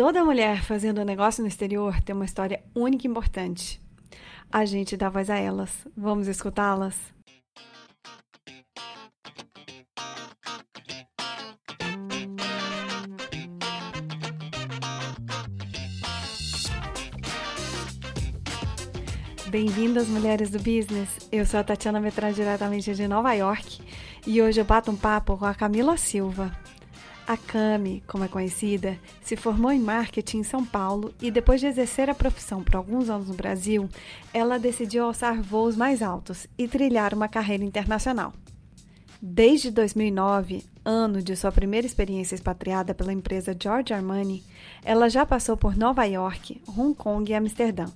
Toda mulher fazendo negócio no exterior tem uma história única e importante. A gente dá voz a elas. Vamos escutá-las? Bem-vindas, mulheres do business. Eu sou a Tatiana Metrán, diretamente de Nova York, e hoje eu bato um papo com a Camila Silva. A Cami, como é conhecida, se formou em marketing em São Paulo e depois de exercer a profissão por alguns anos no Brasil, ela decidiu alçar voos mais altos e trilhar uma carreira internacional. Desde 2009, ano de sua primeira experiência expatriada pela empresa George Armani, ela já passou por Nova York, Hong Kong e Amsterdã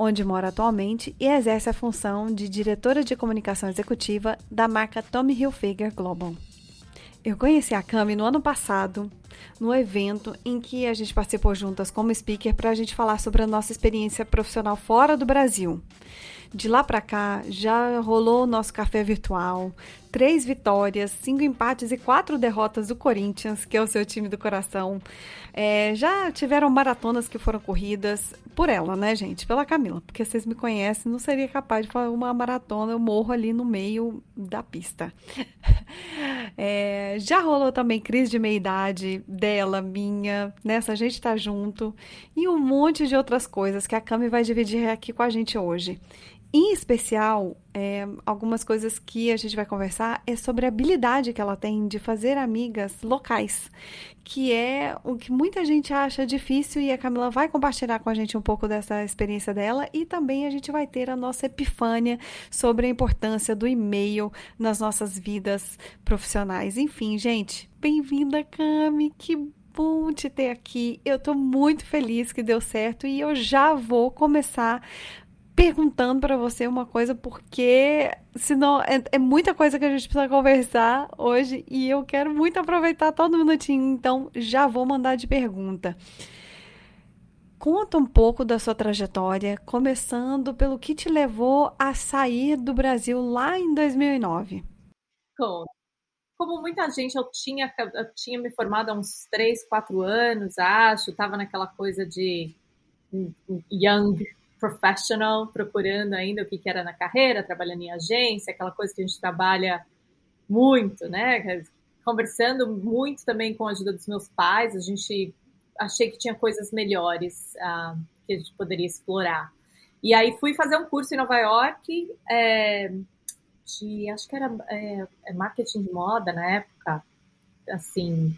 onde mora atualmente e exerce a função de diretora de comunicação executiva da marca Tommy Hilfiger Global. Eu conheci a Cami no ano passado, no evento em que a gente participou juntas como speaker para a gente falar sobre a nossa experiência profissional fora do Brasil. De lá para cá, já rolou o nosso café virtual, três vitórias, cinco empates e quatro derrotas do Corinthians, que é o seu time do coração. É, já tiveram maratonas que foram corridas por ela, né, gente? Pela Camila, porque vocês me conhecem, não seria capaz de fazer uma maratona, eu morro ali no meio da pista. É, já rolou também crise de meia-idade dela, minha, nessa a gente tá junto, e um monte de outras coisas que a Cami vai dividir aqui com a gente hoje. Em especial, é, algumas coisas que a gente vai conversar é sobre a habilidade que ela tem de fazer amigas locais, que é o que muita gente acha difícil e a Camila vai compartilhar com a gente um pouco dessa experiência dela e também a gente vai ter a nossa epifânia sobre a importância do e-mail nas nossas vidas profissionais. Enfim, gente, bem-vinda, Cami, que bom te ter aqui. Eu tô muito feliz que deu certo e eu já vou começar perguntando para você uma coisa, porque senão é, é, muita coisa que a gente precisa conversar hoje e eu quero muito aproveitar todo minutinho, então já vou mandar de pergunta. Conta um pouco da sua trajetória, começando pelo que te levou a sair do Brasil lá em 2009. Conta. Como muita gente, eu tinha, eu tinha me formado há uns 3, 4 anos, acho, estava naquela coisa de young professional, procurando ainda o que, que era na carreira, trabalhando em agência, aquela coisa que a gente trabalha muito, né? Conversando muito também com a ajuda dos meus pais, a gente achei que tinha coisas melhores uh, que a gente poderia explorar. E aí fui fazer um curso em Nova York é, de, acho que era é, é marketing de moda na época, assim,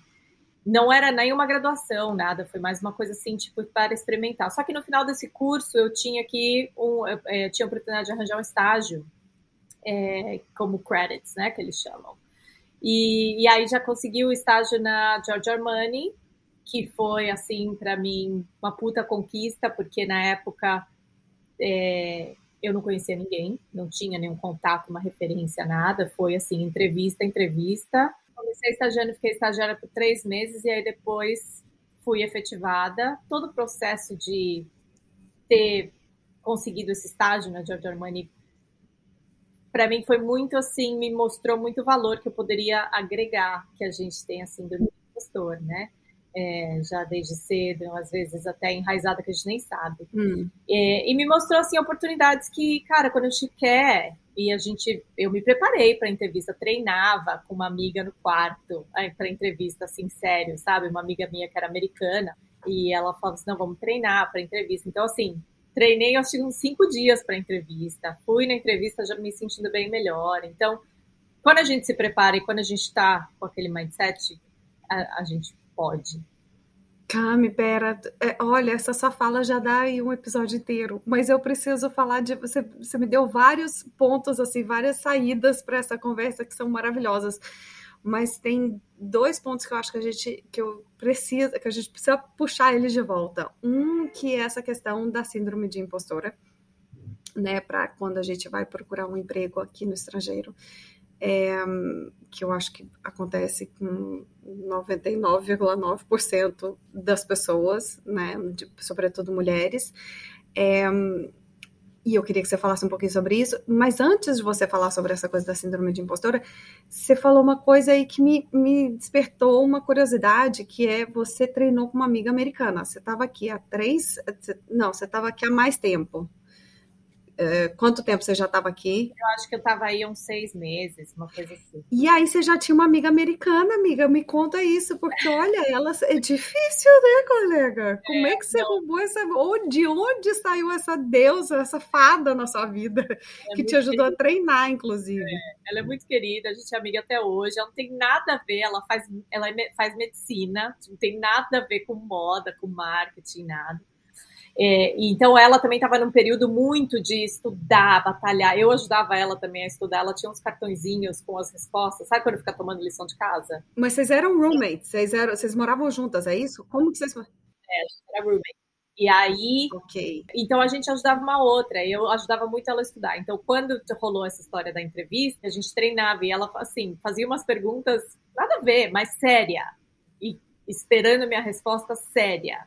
não era nenhuma graduação, nada, foi mais uma coisa assim, tipo, para experimentar. Só que no final desse curso eu tinha que, um, é, tinha a oportunidade de arranjar um estágio, é, como credits, né, que eles chamam. E, e aí já consegui o estágio na Giorgio Armani, que foi, assim, para mim, uma puta conquista, porque na época é, eu não conhecia ninguém, não tinha nenhum contato, uma referência, nada. Foi, assim, entrevista, entrevista comecei estagiando, fiquei estagiária por três meses e aí depois fui efetivada. Todo o processo de ter conseguido esse estágio na Giorgio Armani, para mim foi muito assim, me mostrou muito valor que eu poderia agregar que a gente tem assim do gestor, né? É, já desde cedo, às vezes até enraizada que a gente nem sabe. Hum. É, e me mostrou assim oportunidades que, cara, quando a gente quer e a gente, eu me preparei para entrevista, treinava com uma amiga no quarto para entrevista, assim, sério, sabe? Uma amiga minha que era americana e ela falava assim: não, vamos treinar para entrevista. Então, assim, treinei, acho que uns cinco dias para entrevista. Fui na entrevista já me sentindo bem melhor. Então, quando a gente se prepara e quando a gente está com aquele mindset, a, a gente pode. Cami, pera, é, olha, essa sua fala já dá aí um episódio inteiro, mas eu preciso falar de você. Você me deu vários pontos, assim, várias saídas para essa conversa que são maravilhosas. Mas tem dois pontos que eu acho que a gente que eu precisa, que a gente precisa puxar eles de volta. Um que é essa questão da síndrome de impostora, né, para quando a gente vai procurar um emprego aqui no estrangeiro é, que eu acho que acontece com 99,9% das pessoas, né, de, sobretudo mulheres. É, e eu queria que você falasse um pouquinho sobre isso, mas antes de você falar sobre essa coisa da síndrome de impostora, você falou uma coisa aí que me, me despertou uma curiosidade, que é você treinou com uma amiga americana. Você estava aqui há três. Não, você estava aqui há mais tempo. É, quanto tempo você já estava aqui? Eu acho que eu estava aí uns seis meses, uma coisa assim. E aí você já tinha uma amiga americana, amiga? Me conta isso, porque olha, ela é difícil, né, colega? Como é, é que você não. roubou essa. Ou de onde saiu essa deusa, essa fada na sua vida, é que te ajudou querida. a treinar, inclusive? É, ela é muito querida, a gente é amiga até hoje. Ela não tem nada a ver, ela faz, ela é faz medicina, não tem nada a ver com moda, com marketing, nada. É, então ela também estava num período muito de estudar, batalhar. Eu ajudava ela também a estudar. Ela tinha uns cartõezinhos com as respostas. Sabe quando fica tomando lição de casa? Mas vocês eram roommates? Vocês, eram, vocês moravam juntas, é isso? Como que vocês... É, a gente era roommate. E aí, okay. então a gente ajudava uma outra, eu ajudava muito ela a estudar. Então, quando rolou essa história da entrevista, a gente treinava e ela, assim, fazia umas perguntas, nada a ver, mas séria. E esperando minha resposta séria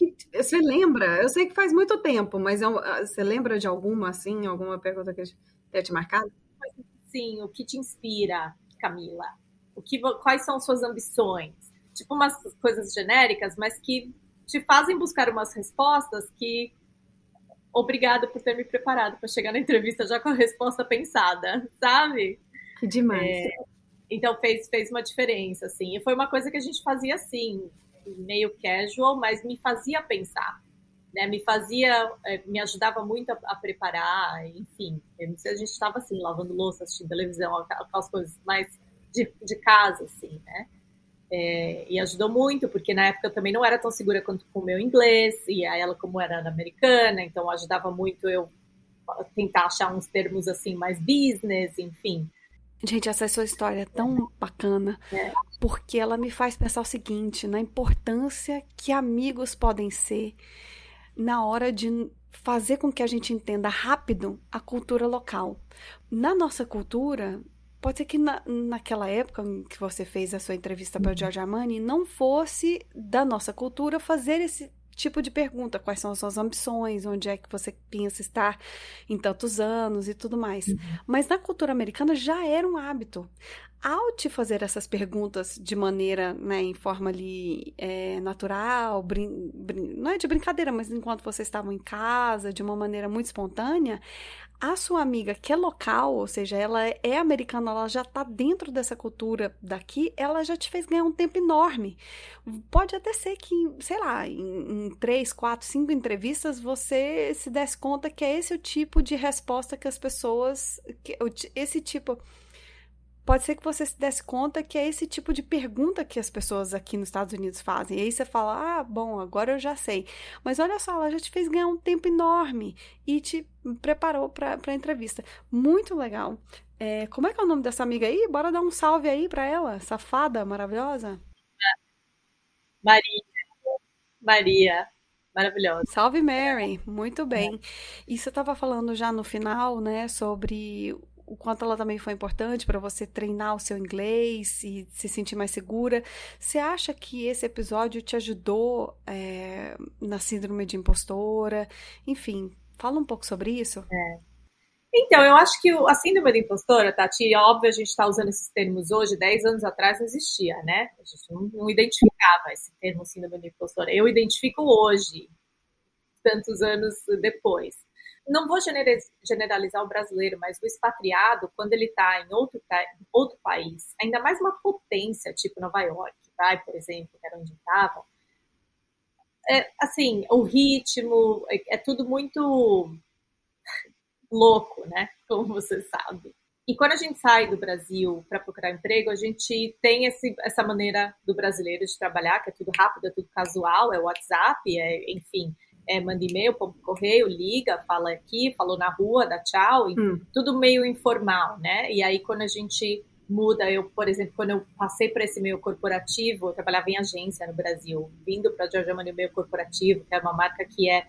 que você lembra? Eu sei que faz muito tempo, mas é ah, você lembra de alguma assim, alguma pergunta que tenha te marcado? Sim, o que te inspira, Camila? O que, quais são suas ambições? Tipo umas coisas genéricas, mas que te fazem buscar umas respostas que obrigado por ter me preparado para chegar na entrevista já com a resposta pensada, sabe? Que demais. É, então fez, fez uma diferença, assim. E foi uma coisa que a gente fazia assim, meio casual, mas me fazia pensar, né? Me fazia, é, me ajudava muito a, a preparar, enfim. A gente estava assim, lavando louça, assistindo televisão, aquelas coisas mais de, de casa, assim, né? É, e ajudou muito, porque na época eu também não era tão segura quanto com o meu inglês, e ela, como era americana, então ajudava muito eu tentar achar uns termos assim mais business, enfim. Gente, essa sua história é tão bacana, é. porque ela me faz pensar o seguinte, na importância que amigos podem ser na hora de fazer com que a gente entenda rápido a cultura local. Na nossa cultura, pode ser que na, naquela época que você fez a sua entrevista para o George Armani, não fosse da nossa cultura fazer esse tipo de pergunta, quais são as suas ambições, onde é que você pensa estar em tantos anos e tudo mais. Uhum. Mas na cultura americana já era um hábito. Ao te fazer essas perguntas de maneira, né, em forma ali é, natural, brin brin não é de brincadeira, mas enquanto vocês estavam em casa, de uma maneira muito espontânea, a sua amiga que é local, ou seja, ela é americana, ela já está dentro dessa cultura daqui, ela já te fez ganhar um tempo enorme. Pode até ser que, sei lá, em, em três, quatro, cinco entrevistas você se desse conta que é esse o tipo de resposta que as pessoas, que, esse tipo pode ser que você se desse conta que é esse tipo de pergunta que as pessoas aqui nos Estados Unidos fazem. E aí você fala, ah, bom, agora eu já sei. Mas olha só, ela já te fez ganhar um tempo enorme e te preparou para a entrevista. Muito legal. É, como é que é o nome dessa amiga aí? Bora dar um salve aí para ela, safada, maravilhosa. Maria. Maria. Maravilhosa. Salve Mary, muito bem. E você estava falando já no final, né, sobre o quanto ela também foi importante para você treinar o seu inglês e se sentir mais segura. Você acha que esse episódio te ajudou é, na síndrome de impostora? Enfim, fala um pouco sobre isso. É. Então, eu acho que a síndrome da impostora, Tati, óbvio, a gente está usando esses termos hoje, 10 anos atrás não existia, né? A gente não, não identificava esse termo síndrome da impostora. Eu identifico hoje, tantos anos depois não vou generalizar o brasileiro, mas o expatriado, quando ele está em outro, outro país, ainda mais uma potência, tipo Nova York, vai, por exemplo, que era onde estava, é, assim, o ritmo é, é tudo muito louco, né? Como você sabe. E quando a gente sai do Brasil para procurar emprego, a gente tem esse, essa maneira do brasileiro de trabalhar, que é tudo rápido, é tudo casual, é WhatsApp, é, enfim, é, manda e-mail, põe correio, liga, fala aqui, falou na rua, dá tchau, hum. tudo meio informal, né? E aí quando a gente muda, eu, por exemplo, quando eu passei para esse meio corporativo, eu trabalhava em agência no Brasil, vindo para a Giorgio Armani meio corporativo, que é uma marca que é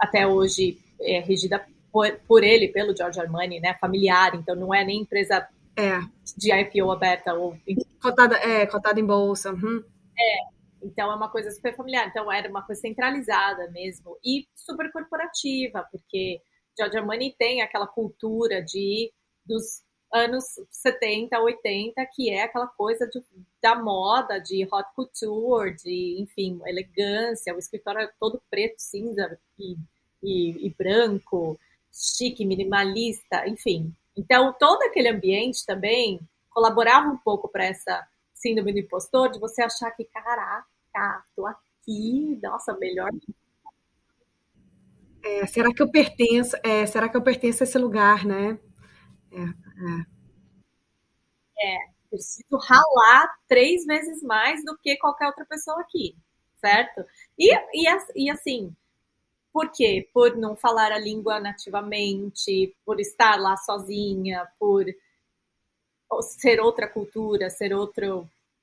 até hoje é, regida por, por ele, pelo Giorgio Armani, né, familiar, então não é nem empresa é. de IPO aberta ou cotada, é, cotada em bolsa. Uhum. É, então é uma coisa super familiar. Então era uma coisa centralizada mesmo e super corporativa, porque Giorgio Armani tem aquela cultura de dos anos 70, 80, que é aquela coisa de, da moda, de hot couture, de, enfim, elegância, o escritório é todo preto, cinza e, e, e branco, chique, minimalista, enfim. Então, todo aquele ambiente também colaborava um pouco para essa síndrome do impostor, de você achar que, caraca, tô aqui, nossa, melhor é, será que eu pertenço? É, será que eu pertenço a esse lugar, né? É, é. é, preciso ralar três vezes mais do que qualquer outra pessoa aqui, certo? E, e, e assim, por quê? Por não falar a língua nativamente, por estar lá sozinha, por ser outra cultura, ser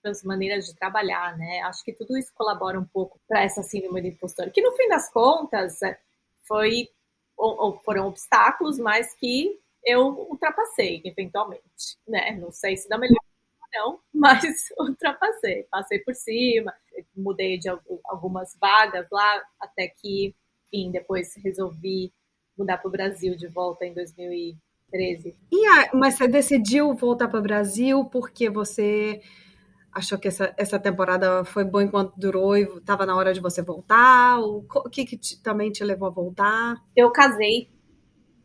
outras maneiras de trabalhar, né? Acho que tudo isso colabora um pouco para essa síndrome do impostor, que no fim das contas foi ou, foram obstáculos, mas que eu ultrapassei eventualmente, né? Não sei se da melhor não, mas ultrapassei, passei por cima, mudei de algumas vagas lá até que, enfim, depois resolvi mudar para o Brasil de volta em 2013. E a, mas você decidiu voltar para o Brasil porque você achou que essa, essa temporada foi boa enquanto durou e estava na hora de você voltar? O, o que, que te, também te levou a voltar? Eu casei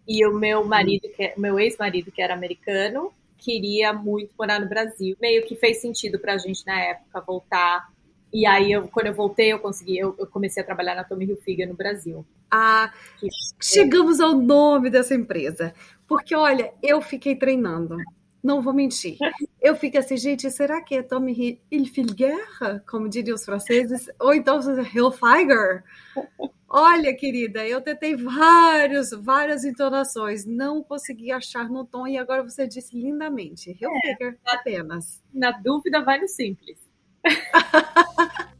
e o meu marido, que é, meu ex-marido, que era americano, queria muito morar no Brasil. Meio que fez sentido para a gente na época voltar. E aí, eu, quando eu voltei, eu consegui, eu, eu comecei a trabalhar na Tommy Hilfiger no Brasil. Ah, chegamos ao nome dessa empresa. Porque, olha, eu fiquei treinando não vou mentir. Eu fico assim, gente, será que é Tommy Hilfiger, como diriam os franceses? Ou então Hilfiger? Olha, querida, eu tentei vários, várias entonações, não consegui achar no tom e agora você disse lindamente. Hilfiger é, apenas. Na dúvida, vai no simples.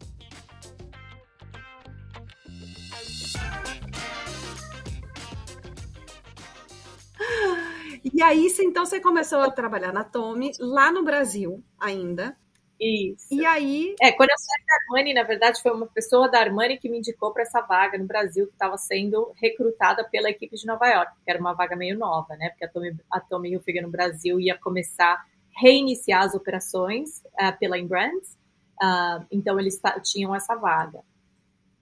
E aí, então, você começou a trabalhar na Tommy, lá no Brasil ainda. Isso. E aí. É, quando eu saí da Armani, na verdade, foi uma pessoa da Armani que me indicou para essa vaga no Brasil, que estava sendo recrutada pela equipe de Nova York, que era uma vaga meio nova, né? Porque a Tommy, a Tommy Hilfiger no Brasil ia começar a reiniciar as operações uh, pela Inbrands. Uh, então, eles tinham essa vaga.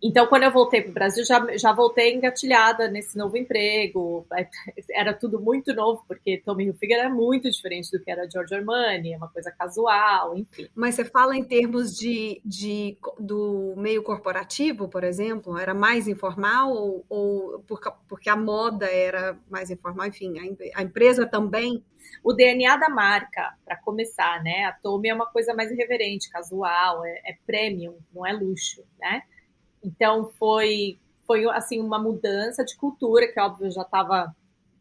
Então, quando eu voltei para o Brasil, já, já voltei engatilhada nesse novo emprego. Era tudo muito novo, porque Tommy Hilfiger era muito diferente do que era Giorgio Armani, é uma coisa casual, enfim. Mas você fala em termos de, de do meio corporativo, por exemplo, era mais informal ou, ou porque a moda era mais informal? Enfim, a, a empresa também? O DNA da marca, para começar, né? A Tommy é uma coisa mais irreverente, casual, é, é premium, não é luxo, né? Então foi foi assim uma mudança de cultura que óbvio já estava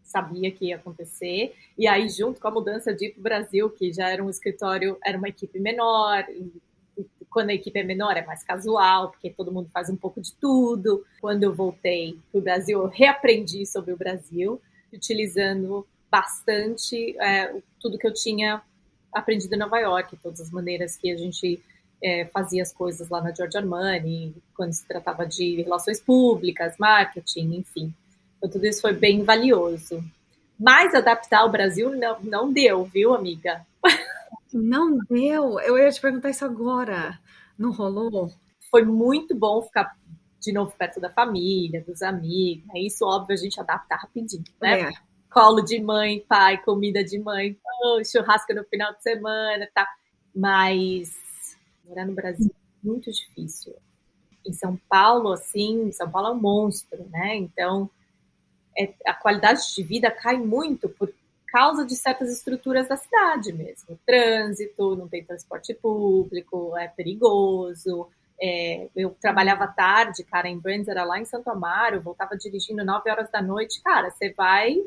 sabia que ia acontecer. E aí junto com a mudança de ir para o Brasil que já era um escritório era uma equipe menor e, quando a equipe é menor é mais casual porque todo mundo faz um pouco de tudo. Quando eu voltei para o Brasil eu reaprendi sobre o Brasil utilizando bastante é, tudo que eu tinha aprendido em Nova York todas as maneiras que a gente é, fazia as coisas lá na Giorgio Armani, quando se tratava de relações públicas, marketing, enfim. Então, tudo isso foi bem valioso. Mas adaptar ao Brasil não, não deu, viu, amiga? Não deu? Eu ia te perguntar isso agora. Não rolou? Foi muito bom ficar de novo perto da família, dos amigos. Isso, óbvio, a gente adapta rapidinho, né? É. Colo de mãe, pai, comida de mãe, oh, churrasco no final de semana, tá? Mas Morar no Brasil é muito difícil. Em São Paulo, assim, São Paulo é um monstro, né? Então, é, a qualidade de vida cai muito por causa de certas estruturas da cidade mesmo. Trânsito, não tem transporte público, é perigoso. É, eu trabalhava tarde, cara, em Brands, era lá em Santo Amaro, voltava dirigindo 9 horas da noite. Cara, você vai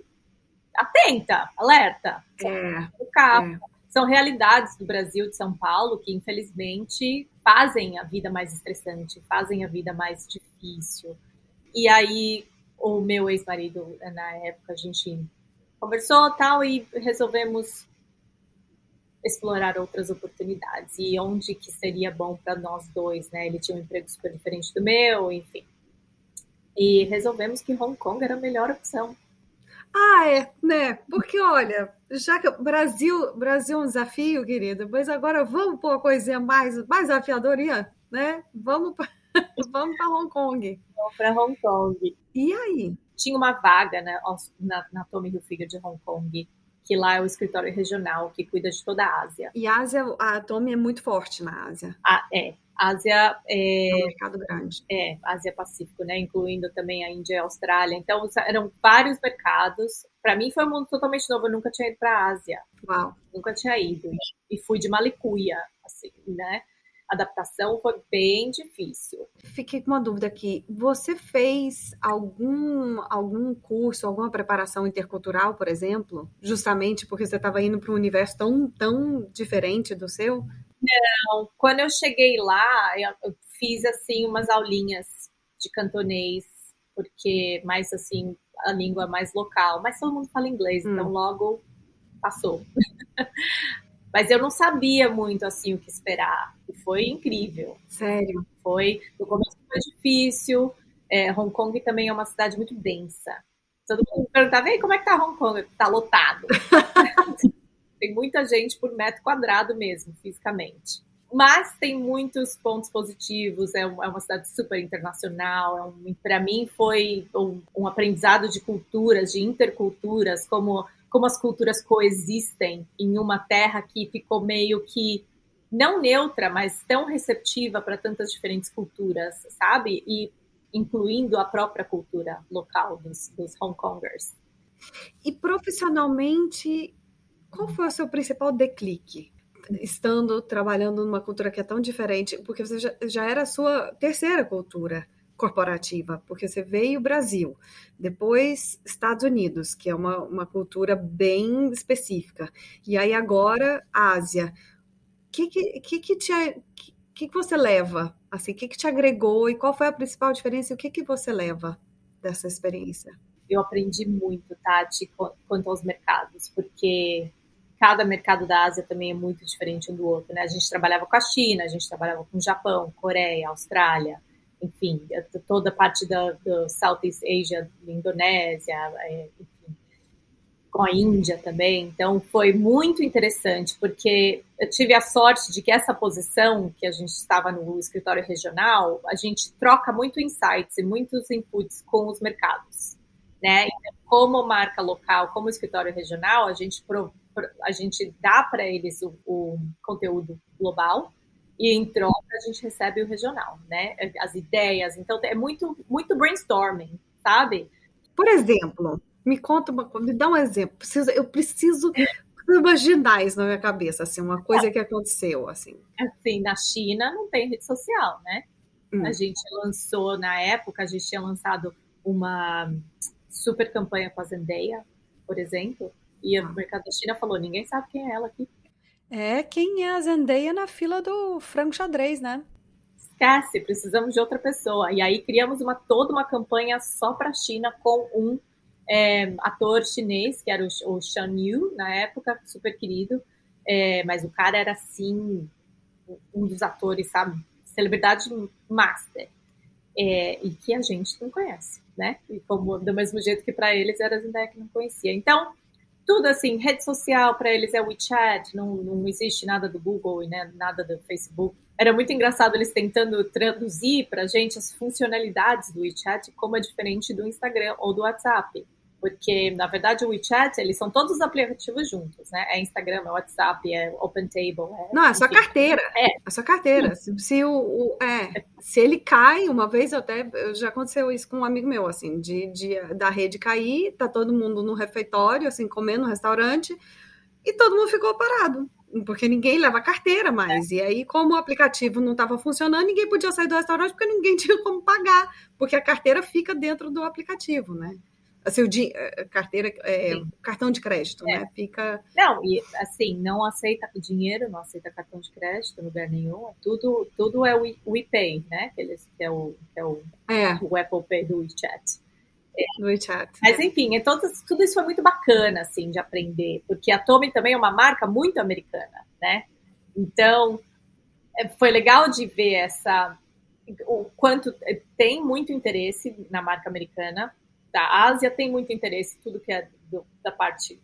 atenta, alerta. É, o carro. É são realidades do Brasil, de São Paulo, que infelizmente fazem a vida mais estressante, fazem a vida mais difícil. E aí, o meu ex-marido, na época, a gente conversou tal e resolvemos explorar outras oportunidades e onde que seria bom para nós dois, né? Ele tinha um emprego super diferente do meu, enfim. E resolvemos que Hong Kong era a melhor opção. Ah, é, né? Porque olha, já que Brasil, Brasil é um desafio, querida, mas agora vamos pôr uma coisinha mais, mais desafiadoria, né? Vamos para vamos para Hong Kong. Vamos para Hong Kong. E aí? Tinha uma vaga né, na, na Tommy Hilfiger de Hong Kong que lá é o escritório regional que cuida de toda a Ásia. E a Ásia, a Tommy é muito forte na Ásia. Ah, é. Ásia é, é um mercado grande. É, Ásia Pacífico, né? Incluindo também a Índia e a Austrália. Então, eram vários mercados. Para mim foi um mundo totalmente novo. Eu nunca tinha ido para a Ásia. Uau. Nunca tinha ido. E fui de Malicuia, assim, né? Adaptação foi bem difícil. Fiquei com uma dúvida aqui. Você fez algum, algum curso, alguma preparação intercultural, por exemplo? Justamente porque você estava indo para um universo tão, tão diferente do seu? Não. Quando eu cheguei lá, eu fiz assim umas aulinhas de cantonês, porque mais assim, a língua mais local. Mas todo mundo fala inglês, hum. então logo passou. Mas eu não sabia muito assim o que esperar. E foi incrível. Sério? Foi. No começo foi difícil. É, Hong Kong também é uma cidade muito densa. Todo mundo perguntava, Ei, como é que tá Hong Kong? Tá lotado. tem muita gente por metro quadrado mesmo, fisicamente. Mas tem muitos pontos positivos, é, é uma cidade super internacional. É um, Para mim foi um, um aprendizado de culturas, de interculturas, como como as culturas coexistem em uma terra que ficou meio que não neutra, mas tão receptiva para tantas diferentes culturas, sabe? E incluindo a própria cultura local dos, dos Hong Kongers. E profissionalmente, qual foi o seu principal declique? Estando trabalhando numa cultura que é tão diferente, porque você já, já era a sua terceira cultura corporativa, porque você veio Brasil, depois Estados Unidos, que é uma, uma cultura bem específica, e aí agora Ásia. O que, que, que, te, que, que você leva? Assim, o que, que te agregou e qual foi a principal diferença e o que, que você leva dessa experiência? Eu aprendi muito, Tati, quanto aos mercados, porque cada mercado da Ásia também é muito diferente um do outro, né? A gente trabalhava com a China, a gente trabalhava com o Japão, Coreia, Austrália, enfim, toda a parte da, do Southeast Asia, Indonésia, é, enfim, com a Índia também. Então, foi muito interessante, porque eu tive a sorte de que essa posição, que a gente estava no escritório regional, a gente troca muito insights e muitos inputs com os mercados. Né? Então, como marca local, como escritório regional, a gente, a gente dá para eles o, o conteúdo global, e em troca a gente recebe o regional, né? As ideias. Então é muito, muito brainstorming, sabe? Por exemplo, me conta uma coisa, me dá um exemplo. Preciso, eu preciso imaginar isso na minha cabeça, assim, uma coisa que aconteceu, assim. Assim, na China não tem rede social, né? Hum. A gente lançou, na época, a gente tinha lançado uma super campanha com a Zendaya, por exemplo, e o ah. mercado da China falou, ninguém sabe quem é ela aqui. É quem é a Zendaya na fila do frango xadrez, né? Esquece, precisamos de outra pessoa. E aí criamos uma, toda uma campanha só para a China com um é, ator chinês, que era o, o Shan Yu, na época, super querido. É, mas o cara era, assim, um dos atores, sabe? Celebridade master. É, e que a gente não conhece, né? E como, do mesmo jeito que para eles era a Zendaya que não conhecia. Então, tudo assim, rede social para eles é WeChat, não, não existe nada do Google né, nada do Facebook. Era muito engraçado eles tentando traduzir para a gente as funcionalidades do WeChat, como é diferente do Instagram ou do WhatsApp porque na verdade o WeChat, eles são todos os aplicativos juntos, né? É Instagram, é WhatsApp, é OpenTable. É, Não, é sua carteira. É. é sua carteira. Se, se, o, o, é, se ele cai, uma vez eu até já aconteceu isso com um amigo meu, assim, de, de da rede cair, tá todo mundo no refeitório, assim, comendo no restaurante, e todo mundo ficou parado. Porque ninguém leva carteira mais. É. E aí, como o aplicativo não estava funcionando, ninguém podia sair do restaurante porque ninguém tinha como pagar. Porque a carteira fica dentro do aplicativo, né? Assim, o di eh, carteira, é, cartão de crédito, é. né? Fica. Não, e assim, não aceita dinheiro, não aceita cartão de crédito em lugar nenhum. Tudo, tudo é o WePay, né? Que, eles, que é, o, que é, o, é. o Apple Pay do WeChat. É. Do WeChat. Mas enfim, então, tudo isso foi muito bacana, assim, de aprender, porque a Tommy também é uma marca muito americana, né? Então, é, foi legal de ver essa o quanto tem muito interesse na marca americana tá, a Ásia tem muito interesse, tudo que é do, da parte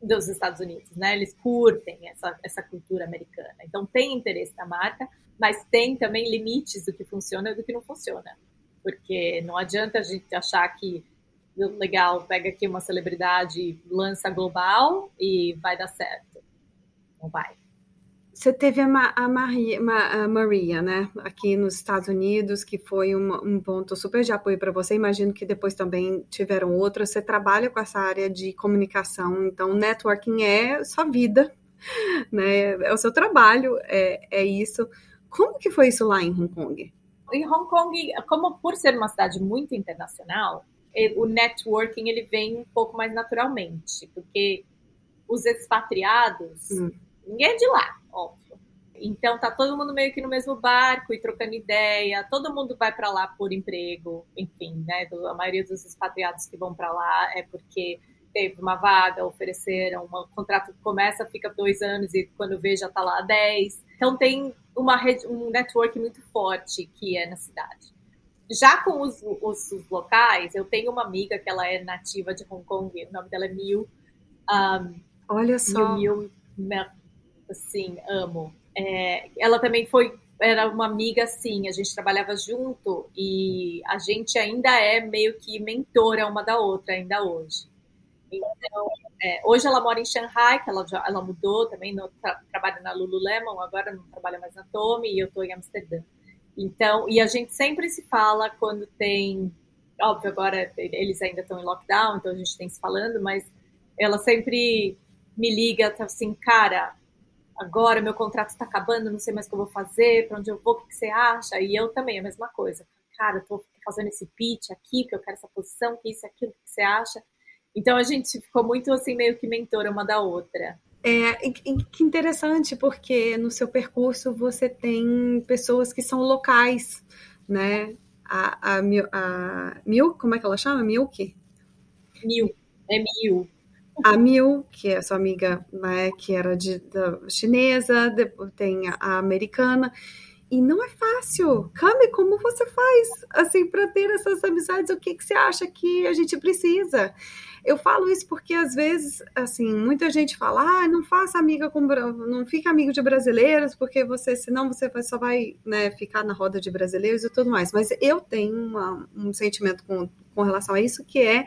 dos Estados Unidos, né? Eles curtem essa, essa cultura americana. Então tem interesse na marca, mas tem também limites do que funciona e do que não funciona. Porque não adianta a gente achar que legal, pega aqui uma celebridade, lança global e vai dar certo. Não vai. Você teve a, Ma a, Maria, a, Maria, né, aqui nos Estados Unidos, que foi um, um ponto super de apoio para você. Imagino que depois também tiveram outras. Você trabalha com essa área de comunicação, então networking é sua vida, né? É o seu trabalho, é, é isso. Como que foi isso lá em Hong Kong? Em Hong Kong, como por ser uma cidade muito internacional, o networking ele vem um pouco mais naturalmente, porque os expatriados, hum. Ninguém é de lá, óbvio. Então tá todo mundo meio que no mesmo barco e trocando ideia, todo mundo vai para lá por emprego, enfim, né? A maioria dos expatriados que vão para lá é porque teve uma vaga, ofereceram, um contrato que começa, fica dois anos e quando vê já tá lá dez. Então tem uma rede, um network muito forte que é na cidade. Já com os, os, os, locais, eu tenho uma amiga que ela é nativa de Hong Kong, o nome dela é Mil. Um, Olha só. Mil, Mil, assim, amo. É, ela também foi, era uma amiga assim, a gente trabalhava junto e a gente ainda é meio que mentora uma da outra ainda hoje. Então, é, hoje ela mora em Shanghai, que ela, já, ela mudou também, no, tra, trabalha na Lululemon, agora não trabalha mais na Tommy, e eu estou em Amsterdã. Então, e a gente sempre se fala quando tem, óbvio, agora eles ainda estão em lockdown, então a gente tem se falando, mas ela sempre me liga, assim, cara, agora meu contrato está acabando, não sei mais o que eu vou fazer, para onde eu vou, o que, você acha? E eu também, a mesma coisa. Cara, estou fazendo esse pitch aqui, que eu quero essa posição, que isso, aquilo, o que você acha? Então a gente ficou muito assim, meio que mentora uma da outra. É, que interessante, porque no seu percurso você tem pessoas que são locais, né? A, a, a Mil, como é que ela chama? Milk? Mil, é Mil. A Mil, que é sua amiga, né, que era de, chinesa, tem a, a americana, e não é fácil. Cami, como você faz assim para ter essas amizades? O que, que você acha que a gente precisa? Eu falo isso porque às vezes, assim, muita gente fala: "Ah, não faça amiga com não fica amigo de brasileiros, porque você senão você só vai, né, ficar na roda de brasileiros e tudo mais". Mas eu tenho uma, um sentimento com com relação a isso, que é,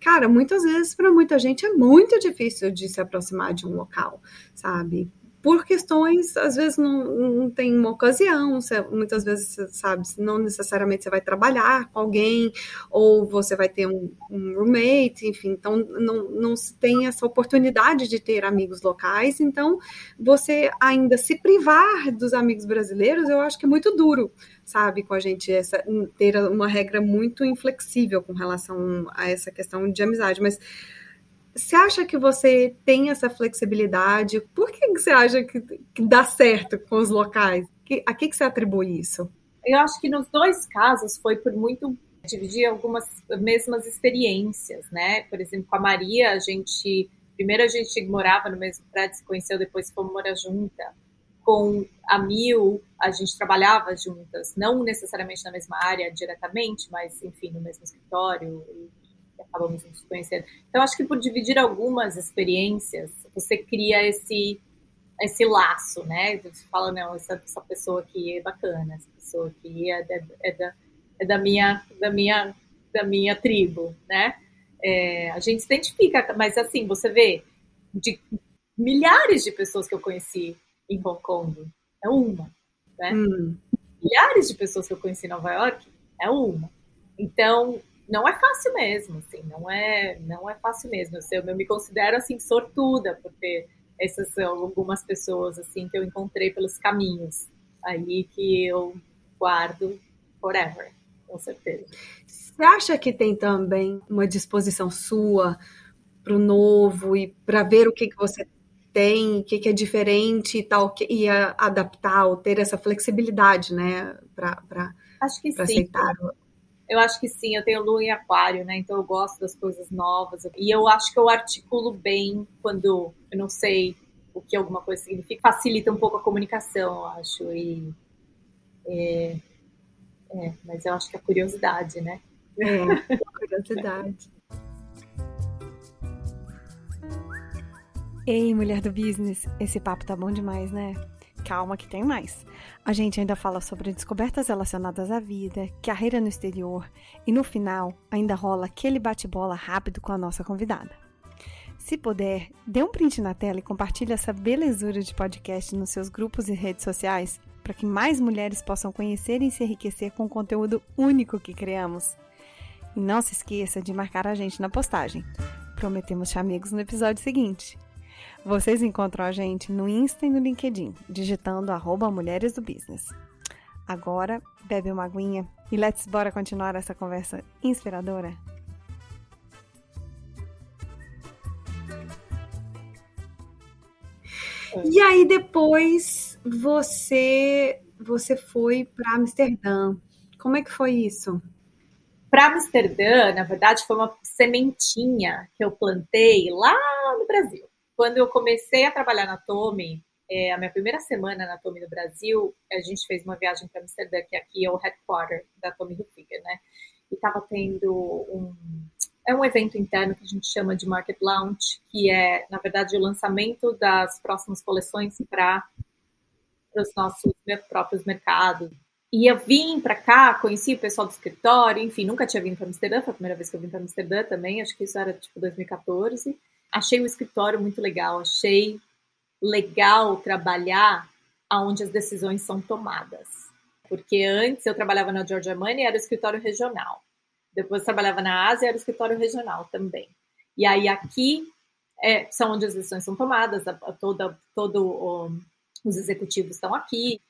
cara, muitas vezes para muita gente é muito difícil de se aproximar de um local, sabe? Por questões, às vezes não, não tem uma ocasião, você, muitas vezes, sabe, não necessariamente você vai trabalhar com alguém, ou você vai ter um, um roommate, enfim, então não, não se tem essa oportunidade de ter amigos locais, então você ainda se privar dos amigos brasileiros, eu acho que é muito duro, sabe, com a gente, essa, ter uma regra muito inflexível com relação a essa questão de amizade, mas você acha que você tem essa flexibilidade? Por que você acha que, que dá certo com os locais? Que, a que, que você atribui isso? Eu acho que nos dois casos foi por muito dividir algumas mesmas experiências, né? Por exemplo, com a Maria, a gente primeiro a gente morava no mesmo prédio, se conheceu, depois fomos morar junta. Com a Mil, a gente trabalhava juntas, não necessariamente na mesma área diretamente, mas enfim, no mesmo escritório acabamos nos conhecendo. Então, acho que por dividir algumas experiências, você cria esse esse laço, né? Você fala, não, essa, essa pessoa aqui é bacana, essa pessoa aqui é, da, é, da, é da, minha, da, minha, da minha tribo, né? É, a gente se identifica, mas assim, você vê de milhares de pessoas que eu conheci em Hong Kong, é uma, né? Hum. Milhares de pessoas que eu conheci em Nova York, é uma. Então, não é fácil mesmo, assim, não é, não é fácil mesmo. Eu, eu me considero assim sortuda por ter essas são algumas pessoas assim que eu encontrei pelos caminhos aí que eu guardo forever, com certeza. Você acha que tem também uma disposição sua para o novo e para ver o que, que você tem, o que, que é diferente e tal, que, e adaptar ou ter essa flexibilidade, né, para aceitar eu acho que sim, eu tenho lua em aquário, né? Então eu gosto das coisas novas. E eu acho que eu articulo bem quando eu não sei o que alguma coisa significa. Facilita um pouco a comunicação, eu acho. E, é, é, mas eu acho que é a curiosidade, né? É, é curiosidade. Ei, mulher do business, esse papo tá bom demais, né? Calma que tem mais. A gente ainda fala sobre descobertas relacionadas à vida, carreira no exterior e no final ainda rola aquele bate-bola rápido com a nossa convidada. Se puder, dê um print na tela e compartilhe essa belezura de podcast nos seus grupos e redes sociais para que mais mulheres possam conhecer e se enriquecer com o conteúdo único que criamos. E não se esqueça de marcar a gente na postagem. Prometemos chamigos no episódio seguinte. Vocês encontram a gente no Insta e no LinkedIn, digitando arroba Mulheres do Business. Agora, bebe uma aguinha e let's bora continuar essa conversa inspiradora? E aí depois você você foi para Amsterdã. Como é que foi isso? Para Amsterdã, na verdade, foi uma sementinha que eu plantei lá no Brasil. Quando eu comecei a trabalhar na Tommy, é, a minha primeira semana na Tommy no Brasil, a gente fez uma viagem para Amsterdã, que aqui é o headquarter da Tommy Hilfiger, né? E estava tendo um é um evento interno que a gente chama de Market Launch, que é, na verdade, o lançamento das próximas coleções para os nossos próprios mercados. E eu vim para cá, conheci o pessoal do escritório, enfim, nunca tinha vindo para Amsterdã, foi a primeira vez que eu vim para Amsterdã também, acho que isso era tipo 2014. Achei o escritório muito legal, achei legal trabalhar aonde as decisões são tomadas. Porque antes eu trabalhava na Georgia Money, era o escritório regional. Depois trabalhava na Ásia, era o escritório regional também. E aí aqui é, são onde as decisões são tomadas, a, a toda, todo os executivos estão aqui.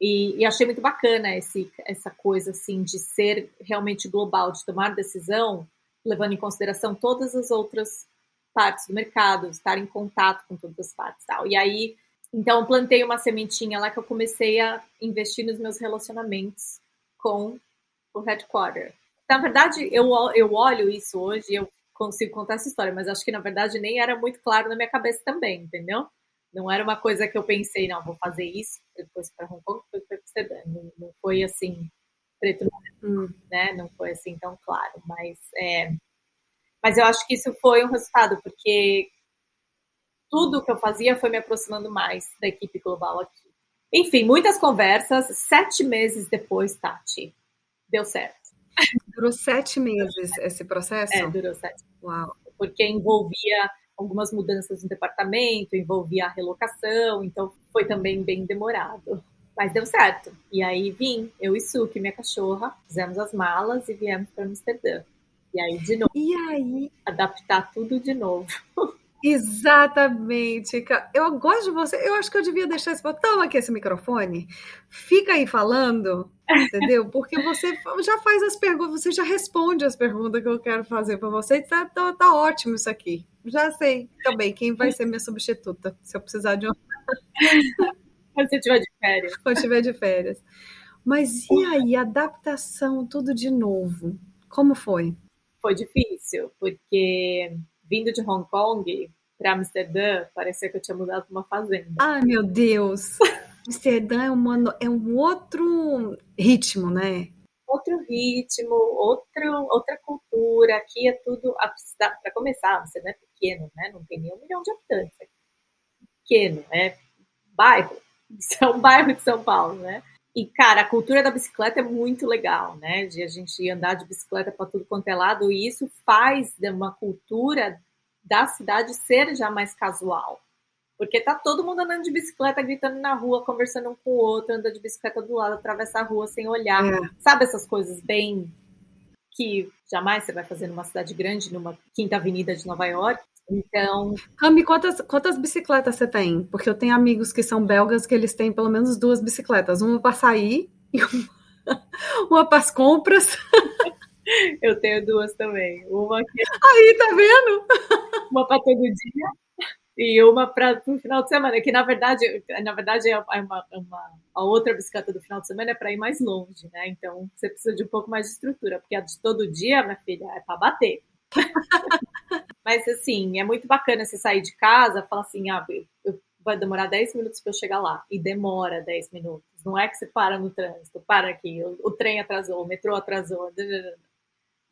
E, e, achei muito bacana esse, essa coisa assim de ser realmente global, de tomar decisão, levando em consideração todas as outras partes do mercado, estar em contato com todas as partes tal. E aí, então, plantei uma sementinha lá que eu comecei a investir nos meus relacionamentos com o headquarter. Na verdade, eu, eu olho isso hoje e eu consigo contar essa história, mas acho que na verdade nem era muito claro na minha cabeça também, entendeu? Não era uma coisa que eu pensei, não, vou fazer isso, depois para Hong Kong, depois para Amsterdã. Não, não foi assim, preto, hum. né? Não foi assim tão claro, mas é, mas eu acho que isso foi um resultado, porque tudo que eu fazia foi me aproximando mais da equipe global aqui. Enfim, muitas conversas. Sete meses depois, Tati, deu certo. Durou sete meses esse processo? É, durou sete. Uau. Porque envolvia algumas mudanças no departamento, envolvia a relocação, então foi também bem demorado. Mas deu certo. E aí vim, eu e Suki, minha cachorra, fizemos as malas e viemos para Amsterdã. E aí, de novo. E aí? Adaptar tudo de novo. Exatamente. Eu gosto de você. Eu acho que eu devia deixar esse botão aqui, esse microfone. Fica aí falando, entendeu? Porque você já faz as perguntas, você já responde as perguntas que eu quero fazer para você. Tá, tá, tá, ótimo isso aqui. Já sei também quem vai ser minha substituta, se eu precisar de uma. Quando você estiver de férias. Quando estiver de férias. Mas e aí, adaptação, tudo de novo? Como foi? Foi difícil, porque vindo de Hong Kong para Amsterdã, parecia que eu tinha mudado para uma fazenda. Ai, meu Deus! Amsterdã é, uma, é um outro ritmo, né? Outro ritmo, outro, outra cultura. Aqui é tudo. Para começar, Amsterdã é pequeno, né? Não tem nem um milhão de habitantes. É pequeno, é bairro. Isso é um bairro de São Paulo, né? E, cara, a cultura da bicicleta é muito legal, né? De a gente andar de bicicleta para tudo quanto é lado, e isso faz de uma cultura da cidade ser já mais casual. Porque tá todo mundo andando de bicicleta, gritando na rua, conversando um com o outro, andando de bicicleta do lado, atravessar a rua sem olhar. É. Sabe essas coisas bem que jamais você vai fazer numa cidade grande, numa quinta avenida de Nova York? Então. Cami, quantas, quantas bicicletas você tem? Porque eu tenho amigos que são belgas que eles têm pelo menos duas bicicletas. Uma para sair e uma, uma para as compras. Eu tenho duas também. Uma que. Aí, tá vendo? Uma para todo dia e uma para o final de semana. Que na verdade, na verdade é uma, é uma, a outra bicicleta do final de semana é para ir mais longe, né? Então você precisa de um pouco mais de estrutura, porque a de todo dia, minha filha, é para bater. Mas assim, é muito bacana você sair de casa, falar assim, ah, eu, vai demorar 10 minutos para eu chegar lá. E demora 10 minutos. Não é que você para no trânsito, para aqui, o, o trem atrasou, o metrô atrasou.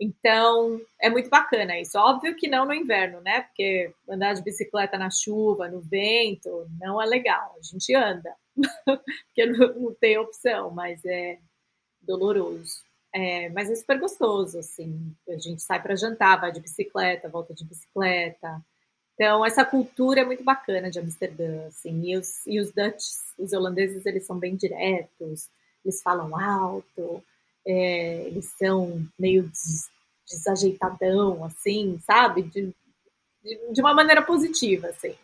Então, é muito bacana isso. Óbvio que não no inverno, né? Porque andar de bicicleta na chuva, no vento, não é legal. A gente anda, porque não, não tem opção, mas é doloroso. É, mas é super gostoso, assim. A gente sai para jantar, vai de bicicleta, volta de bicicleta. Então, essa cultura é muito bacana de Amsterdã, assim. E os, e os Dutch, os holandeses, eles são bem diretos, eles falam alto, é, eles são meio des, desajeitadão, assim, sabe? De, de, de, uma maneira positiva, assim.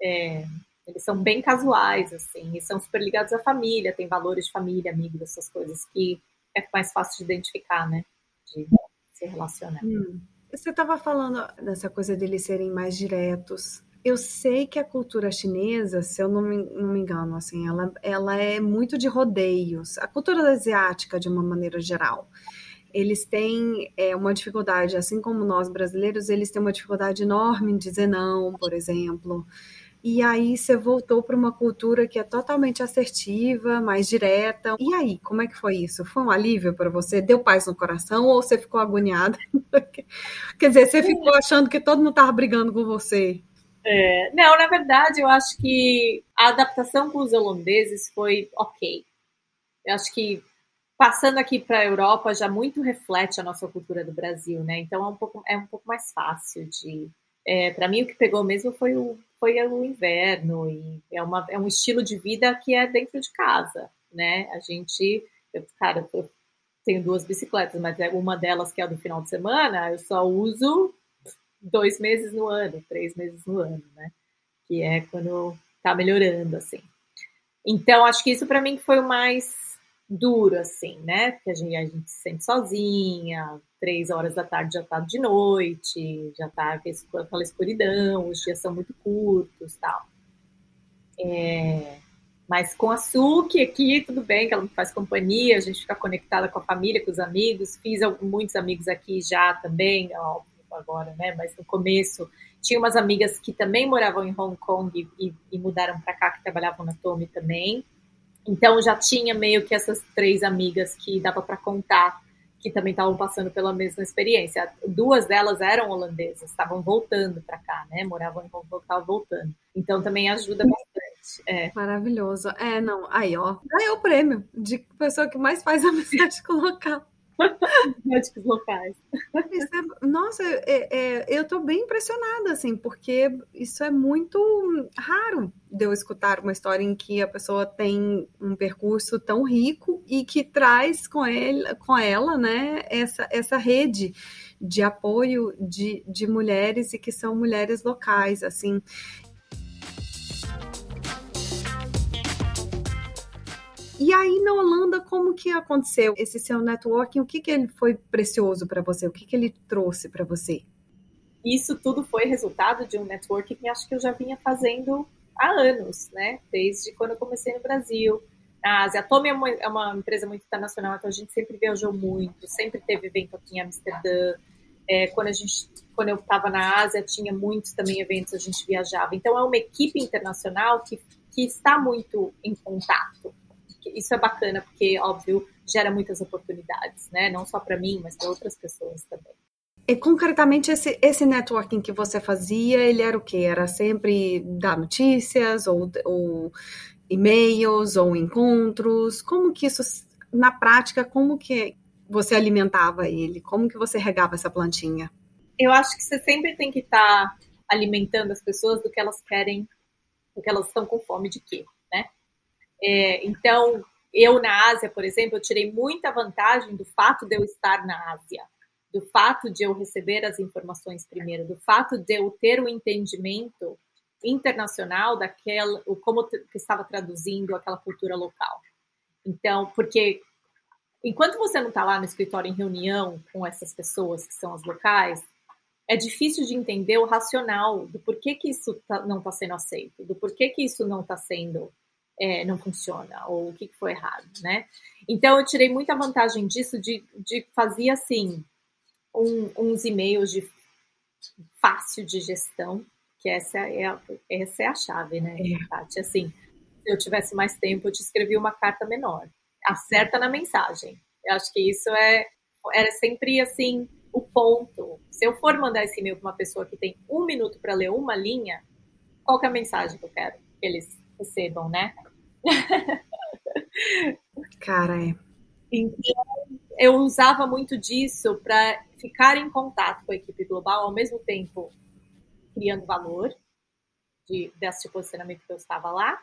É, eles são bem casuais, assim, e são super ligados à família, tem valores de família, amigos, essas coisas que é mais fácil de identificar, né? De se relacionar. Hum. Você estava falando dessa coisa deles serem mais diretos. Eu sei que a cultura chinesa, se eu não me, não me engano, assim, ela, ela é muito de rodeios. A cultura asiática, de uma maneira geral, eles têm é, uma dificuldade, assim como nós brasileiros, eles têm uma dificuldade enorme em dizer não, por exemplo. E aí você voltou para uma cultura que é totalmente assertiva, mais direta. E aí, como é que foi isso? Foi um alívio para você? Deu paz no coração ou você ficou agoniada? Quer dizer, você ficou achando que todo mundo estava brigando com você? É, não, na verdade, eu acho que a adaptação com os holandeses foi ok. Eu acho que passando aqui para a Europa já muito reflete a nossa cultura do Brasil, né? Então é um pouco, é um pouco mais fácil de. É, para mim, o que pegou mesmo foi o, foi o inverno e é, uma, é um estilo de vida que é dentro de casa, né? A gente, eu, cara, eu tenho duas bicicletas, mas é uma delas que é do final de semana, eu só uso dois meses no ano, três meses no ano, né? Que é quando tá melhorando, assim. Então, acho que isso para mim foi o mais duro, assim, né? Porque a gente, a gente se sente sozinha, três horas da tarde já tá de noite, já tá aquela escuridão, os dias são muito curtos tal. É, mas com a Suki aqui, tudo bem, que ela me faz companhia, a gente fica conectada com a família, com os amigos. Fiz muitos amigos aqui já também, óbvio, agora, né? Mas no começo tinha umas amigas que também moravam em Hong Kong e, e mudaram para cá, que trabalhavam na Tome também. Então já tinha meio que essas três amigas que dava para contar que também estavam passando pela mesma experiência. Duas delas eram holandesas, estavam voltando para cá, né? Moravam em Hong Kong, estavam voltando. Então também ajuda bastante. É. Maravilhoso. É, não, aí ó, ganhou o prêmio de pessoa que mais faz amizade com o local. Médicos locais. É, nossa, é, é, eu estou bem impressionada, assim, porque isso é muito raro de eu escutar uma história em que a pessoa tem um percurso tão rico e que traz com, ele, com ela, né, essa, essa rede de apoio de, de mulheres e que são mulheres locais, assim. E aí na Holanda, como que aconteceu esse seu networking? O que, que ele foi precioso para você? O que, que ele trouxe para você? Isso tudo foi resultado de um networking que acho que eu já vinha fazendo há anos, né? Desde quando eu comecei no Brasil. A Ásia. A Tome é uma, é uma empresa muito internacional, então a gente sempre viajou muito, sempre teve evento aqui em Amsterdã. É, quando a gente quando eu estava na Ásia, tinha muitos também eventos, a gente viajava. Então, é uma equipe internacional que, que está muito em contato isso é bacana, porque, óbvio, gera muitas oportunidades, né? Não só para mim, mas para outras pessoas também. E concretamente esse, esse networking que você fazia, ele era o quê? Era sempre dar notícias ou, ou e-mails ou encontros? Como que isso, na prática, como que você alimentava ele? Como que você regava essa plantinha? Eu acho que você sempre tem que estar tá alimentando as pessoas do que elas querem, do que elas estão com fome de quê? É, então, eu na Ásia, por exemplo, eu tirei muita vantagem do fato de eu estar na Ásia, do fato de eu receber as informações primeiro, do fato de eu ter o um entendimento internacional daquela, como que estava traduzindo aquela cultura local. Então, porque enquanto você não está lá no escritório em reunião com essas pessoas que são as locais, é difícil de entender o racional do porquê que isso tá, não está sendo aceito, do porquê que isso não está sendo é, não funciona ou o que foi errado, né? Então eu tirei muita vantagem disso de, de fazer assim um, uns e-mails de fácil de gestão, que essa é a, essa é a chave, né, é. Tati? Assim, se eu tivesse mais tempo, eu te escrevi uma carta menor. Acerta na mensagem. Eu acho que isso é era sempre assim o ponto. Se eu for mandar esse e-mail para uma pessoa que tem um minuto para ler uma linha, qual é a mensagem que eu quero que eles recebam, né? Cara, é. Então, eu usava muito disso para ficar em contato com a equipe global, ao mesmo tempo criando valor de, desse posicionamento que eu estava lá,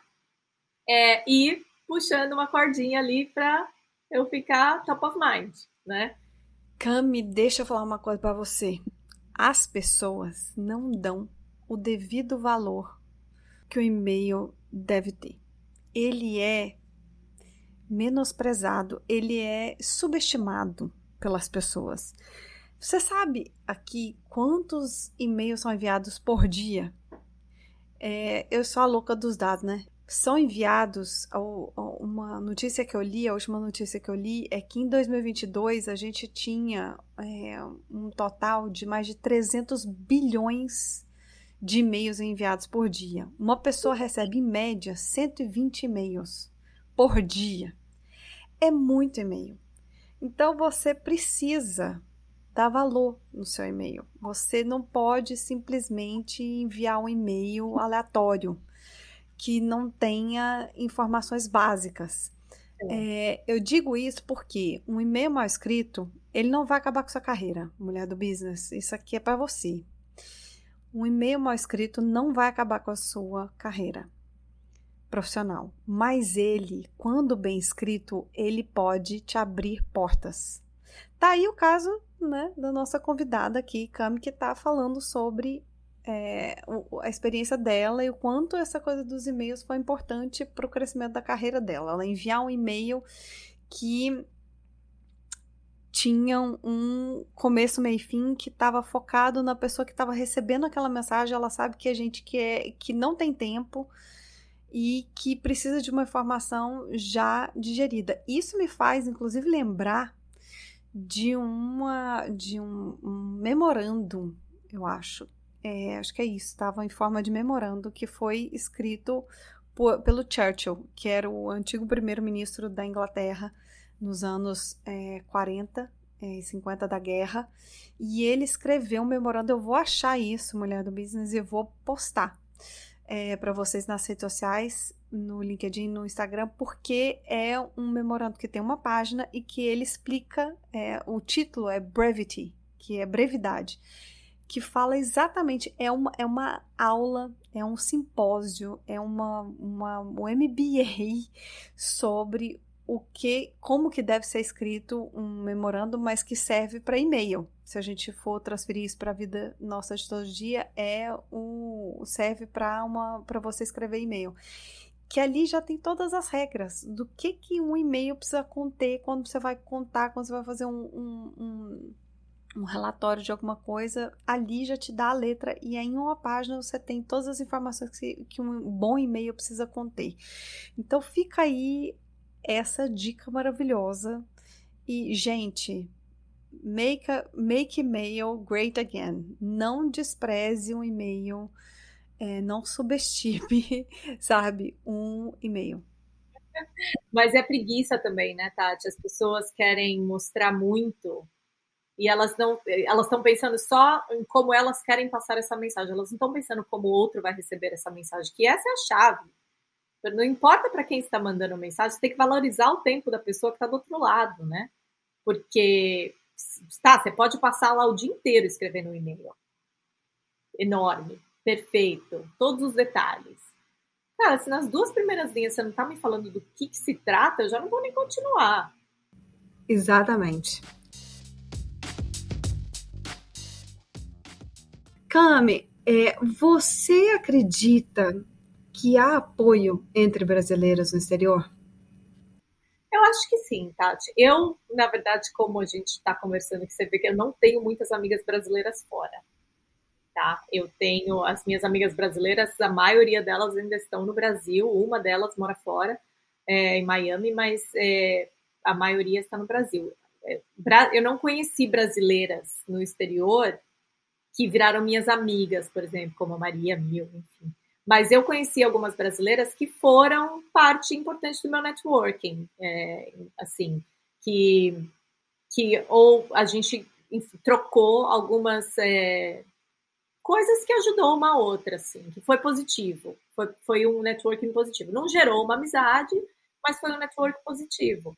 é, e puxando uma cordinha ali para eu ficar top of mind, né? Cami, deixa eu falar uma coisa para você. As pessoas não dão o devido valor que o e-mail deve ter. Ele é menosprezado, ele é subestimado pelas pessoas. Você sabe aqui quantos e-mails são enviados por dia? É, eu sou a louca dos dados, né? São enviados. Uma notícia que eu li, a última notícia que eu li, é que em 2022 a gente tinha é, um total de mais de 300 bilhões de e-mails enviados por dia. Uma pessoa recebe, em média, 120 e-mails por dia é muito e-mail. Então você precisa dar valor no seu e-mail. Você não pode simplesmente enviar um e-mail aleatório que não tenha informações básicas. É. É, eu digo isso porque um e-mail mal escrito ele não vai acabar com sua carreira, mulher do business. Isso aqui é para você. Um e-mail mal escrito não vai acabar com a sua carreira profissional, mas ele, quando bem escrito, ele pode te abrir portas. Tá aí o caso né, da nossa convidada aqui, Cami, que está falando sobre é, a experiência dela e o quanto essa coisa dos e-mails foi importante para o crescimento da carreira dela. Ela enviar um e-mail que tinha um começo, meio e fim que estava focado na pessoa que estava recebendo aquela mensagem. Ela sabe que a gente que, é, que não tem tempo e que precisa de uma informação já digerida. Isso me faz, inclusive, lembrar de uma de um, um memorando, eu acho. É, acho que é isso, estava em forma de memorando que foi escrito por, pelo Churchill, que era o antigo primeiro-ministro da Inglaterra nos anos é, 40 e é, 50 da guerra. E ele escreveu um memorando. Eu vou achar isso, mulher do business, e vou postar é, para vocês nas redes sociais, no LinkedIn, no Instagram, porque é um memorando que tem uma página e que ele explica, é, o título é Brevity, que é brevidade, que fala exatamente, é uma, é uma aula, é um simpósio, é uma, uma, um MBA sobre o que, como que deve ser escrito um memorando, mas que serve para e-mail. Se a gente for transferir isso para a vida nossa de todo dia, é o serve para uma para você escrever e-mail. Que ali já tem todas as regras do que que um e-mail precisa conter quando você vai contar, quando você vai fazer um, um, um um relatório de alguma coisa, ali já te dá a letra e aí em uma página você tem todas as informações que, que um bom e-mail precisa conter. Então fica aí essa dica maravilhosa. E, gente, make, a, make email great again. Não despreze um e-mail, é, não subestime, sabe, um e-mail. Mas é preguiça também, né, Tati? As pessoas querem mostrar muito e elas não elas estão pensando só em como elas querem passar essa mensagem. Elas não estão pensando como o outro vai receber essa mensagem, que essa é a chave. Não importa para quem está mandando mensagem, você tem que valorizar o tempo da pessoa que está do outro lado, né? Porque, tá, você pode passar lá o dia inteiro escrevendo um e-mail. Enorme, perfeito, todos os detalhes. Cara, se nas duas primeiras linhas você não está me falando do que, que se trata, eu já não vou nem continuar. Exatamente. Cami, é, você acredita que há apoio entre brasileiros no exterior? Eu acho que sim, Tati. Eu, na verdade, como a gente está conversando, que você vê que eu não tenho muitas amigas brasileiras fora. Tá? Eu tenho as minhas amigas brasileiras, a maioria delas ainda estão no Brasil, uma delas mora fora, é, em Miami, mas é, a maioria está no Brasil. É, eu não conheci brasileiras no exterior que viraram minhas amigas, por exemplo, como a Maria Mil, enfim. Mas eu conheci algumas brasileiras que foram parte importante do meu networking, é, assim, que, que ou a gente trocou algumas é, coisas que ajudou uma outra, assim, que foi positivo. Foi, foi um networking positivo. Não gerou uma amizade, mas foi um network positivo.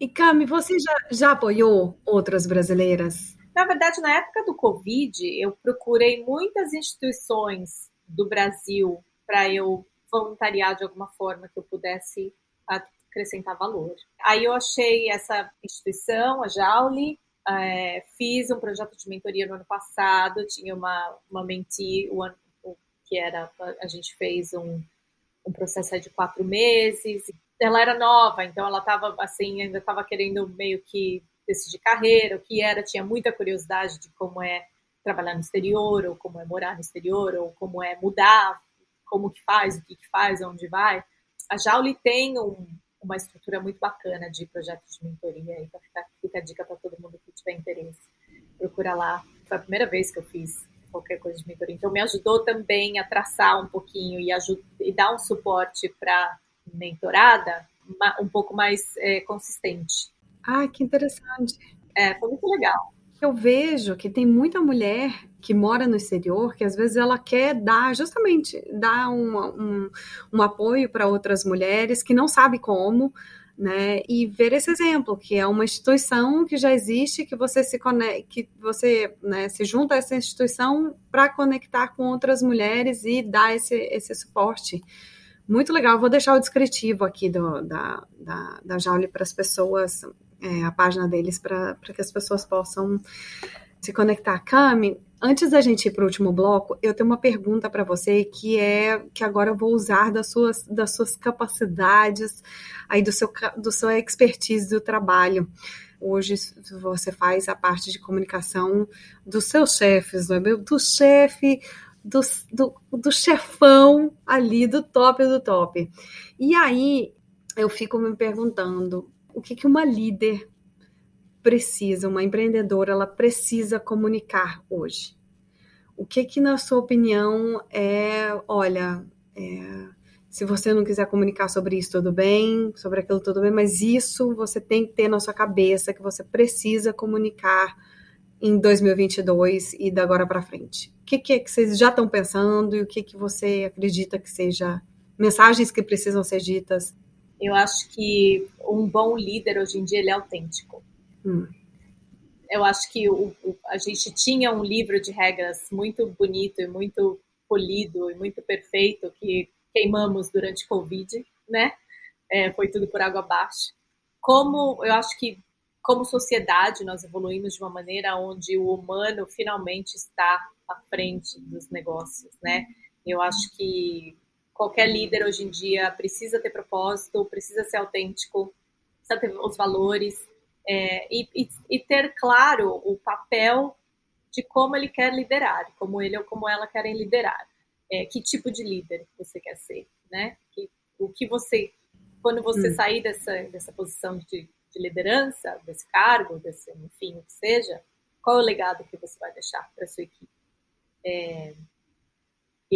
E Cami, você já, já apoiou outras brasileiras? Na verdade, na época do Covid, eu procurei muitas instituições do Brasil para eu voluntariar de alguma forma que eu pudesse acrescentar valor. Aí eu achei essa instituição, a Jauli, é, fiz um projeto de mentoria no ano passado, tinha uma, uma mentee, o ano, que era, a gente fez um, um processo de quatro meses. Ela era nova, então ela estava assim, ainda estava querendo meio que decidir carreira, o que era, tinha muita curiosidade de como é trabalhar no exterior, ou como é morar no exterior, ou como é mudar, como que faz, o que, que faz, onde vai. A Jauli tem um, uma estrutura muito bacana de projetos de mentoria, então fica, fica a dica para todo mundo que tiver interesse. Procura lá. Foi a primeira vez que eu fiz qualquer coisa de mentoria. Então me ajudou também a traçar um pouquinho e, ajuda, e dar um suporte para mentorada um pouco mais é, consistente. Ah, que interessante. É, foi muito legal. Eu vejo que tem muita mulher que mora no exterior que às vezes ela quer dar justamente dar um, um, apoio para outras mulheres que não sabe como, né? E ver esse exemplo, que é uma instituição que já existe, que você se conecta, que você né, se junta a essa instituição para conectar com outras mulheres e dar esse, esse suporte. Muito legal. Vou deixar o descritivo aqui do, da, da, da Jaule para as pessoas é, a página deles para que as pessoas possam se conectar. Cami, antes da gente ir para o último bloco, eu tenho uma pergunta para você que é que agora eu vou usar das suas, das suas capacidades, aí do seu, do seu expertise do trabalho. Hoje você faz a parte de comunicação dos seus chefes, não é? Do chefe, do, do, do chefão ali, do top do top. E aí eu fico me perguntando, o que, que uma líder precisa, uma empreendedora, ela precisa comunicar hoje? O que que, na sua opinião, é, olha, é, se você não quiser comunicar sobre isso, tudo bem, sobre aquilo, tudo bem, mas isso você tem que ter na sua cabeça, que você precisa comunicar em 2022 e da agora para frente. O que, que é que vocês já estão pensando e o que, que você acredita que seja mensagens que precisam ser ditas eu acho que um bom líder hoje em dia ele é autêntico. Hum. Eu acho que o, o, a gente tinha um livro de regras muito bonito e muito polido e muito perfeito que queimamos durante Covid, né? É, foi tudo por água abaixo. Como eu acho que como sociedade nós evoluímos de uma maneira onde o humano finalmente está à frente dos negócios, né? Eu acho que qualquer líder hoje em dia precisa ter propósito, precisa ser autêntico, precisa ter os valores é, e, e, e, ter claro o papel de como ele quer liderar, como ele ou como ela querem liderar. É, que tipo de líder você quer ser, né? Que, o que você, quando você hum. sair dessa, dessa posição de, de liderança, desse cargo, desse, enfim, o que seja, qual é o legado que você vai deixar para sua equipe? É,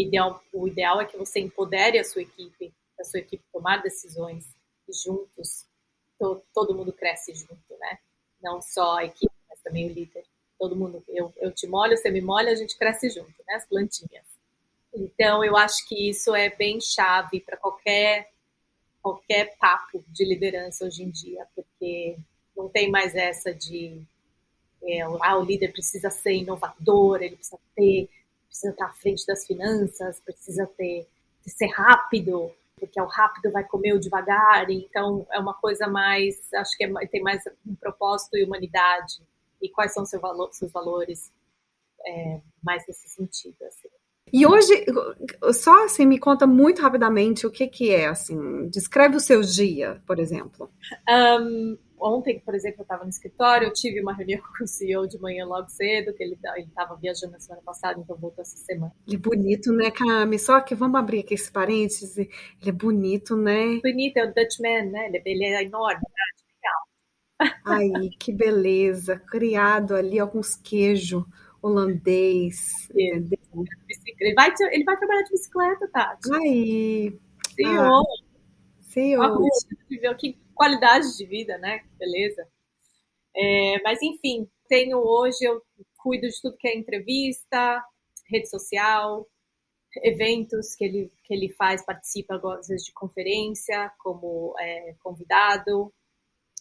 ideal, o ideal é que você empodere a sua equipe, a sua equipe tomar decisões juntos to, todo mundo cresce junto, né? Não só a equipe, mas também o líder. Todo mundo, eu, eu te molho, você me molha, a gente cresce junto, né? As plantinhas. Então, eu acho que isso é bem chave para qualquer qualquer papo de liderança hoje em dia, porque não tem mais essa de é, ah, o líder precisa ser inovador, ele precisa ter precisa estar à frente das finanças, precisa ter, ser rápido, porque é o rápido vai comer o devagar, então é uma coisa mais, acho que é, tem mais um propósito e humanidade, e quais são seu valor, seus valores é, mais nesse sentido, assim. E hoje, só assim, me conta muito rapidamente o que que é, assim, descreve o seu dia, por exemplo. Um, ontem, por exemplo, eu estava no escritório, eu tive uma reunião com o CEO de manhã logo cedo, que ele estava viajando na semana passada, então voltou essa semana. Ele é bonito, né, Cami? Só que vamos abrir aqui esse parênteses, ele é bonito, né? Bonito, é o Dutchman, né? Ele, é, ele é enorme, né? legal. Ai, que beleza, criado ali alguns queijos holandês. Ele vai, ele vai trabalhar de bicicleta, Tati. Aí. CEO. Ah, CEO. Que qualidade de vida, né? Beleza. É, mas, enfim, tenho hoje, eu cuido de tudo que é entrevista, rede social, eventos que ele, que ele faz, participa às vezes de conferência como é, convidado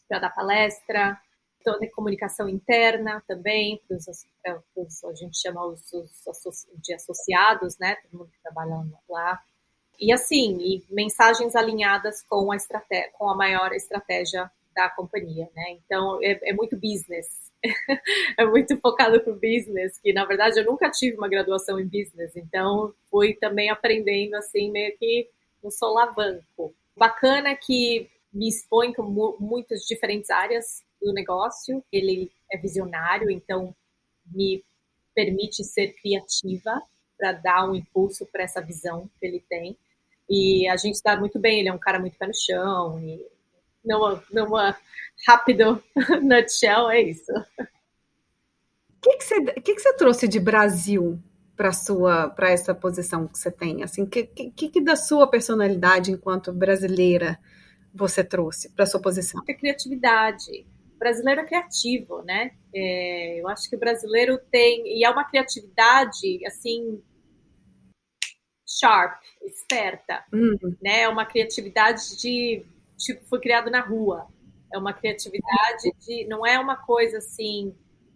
para dar palestra, toda a comunicação interna também, para os, a gente chama os, os, de associados, né, todo mundo que trabalha lá, e assim, e mensagens alinhadas com a, estratégia, com a maior estratégia da companhia, né? Então é, é muito business, é muito focado pro business, que na verdade eu nunca tive uma graduação em business, então fui também aprendendo assim meio que um solavanco. Bacana que me expõe com muitas diferentes áreas do negócio. Ele é visionário, então me permite ser criativa para dar um impulso para essa visão que ele tem. E a gente está muito bem, ele é um cara muito pé no chão. E numa, numa rápido nutshell, é isso. O que, que, você, que, que você trouxe de Brasil para sua para essa posição que você tem? Assim, que, que, que da sua personalidade enquanto brasileira você trouxe para sua posição? A criatividade. O brasileiro é criativo, né? É, eu acho que o brasileiro tem e é uma criatividade assim sharp, esperta, uhum. né? É uma criatividade de tipo foi criado na rua. É uma criatividade de não é uma coisa assim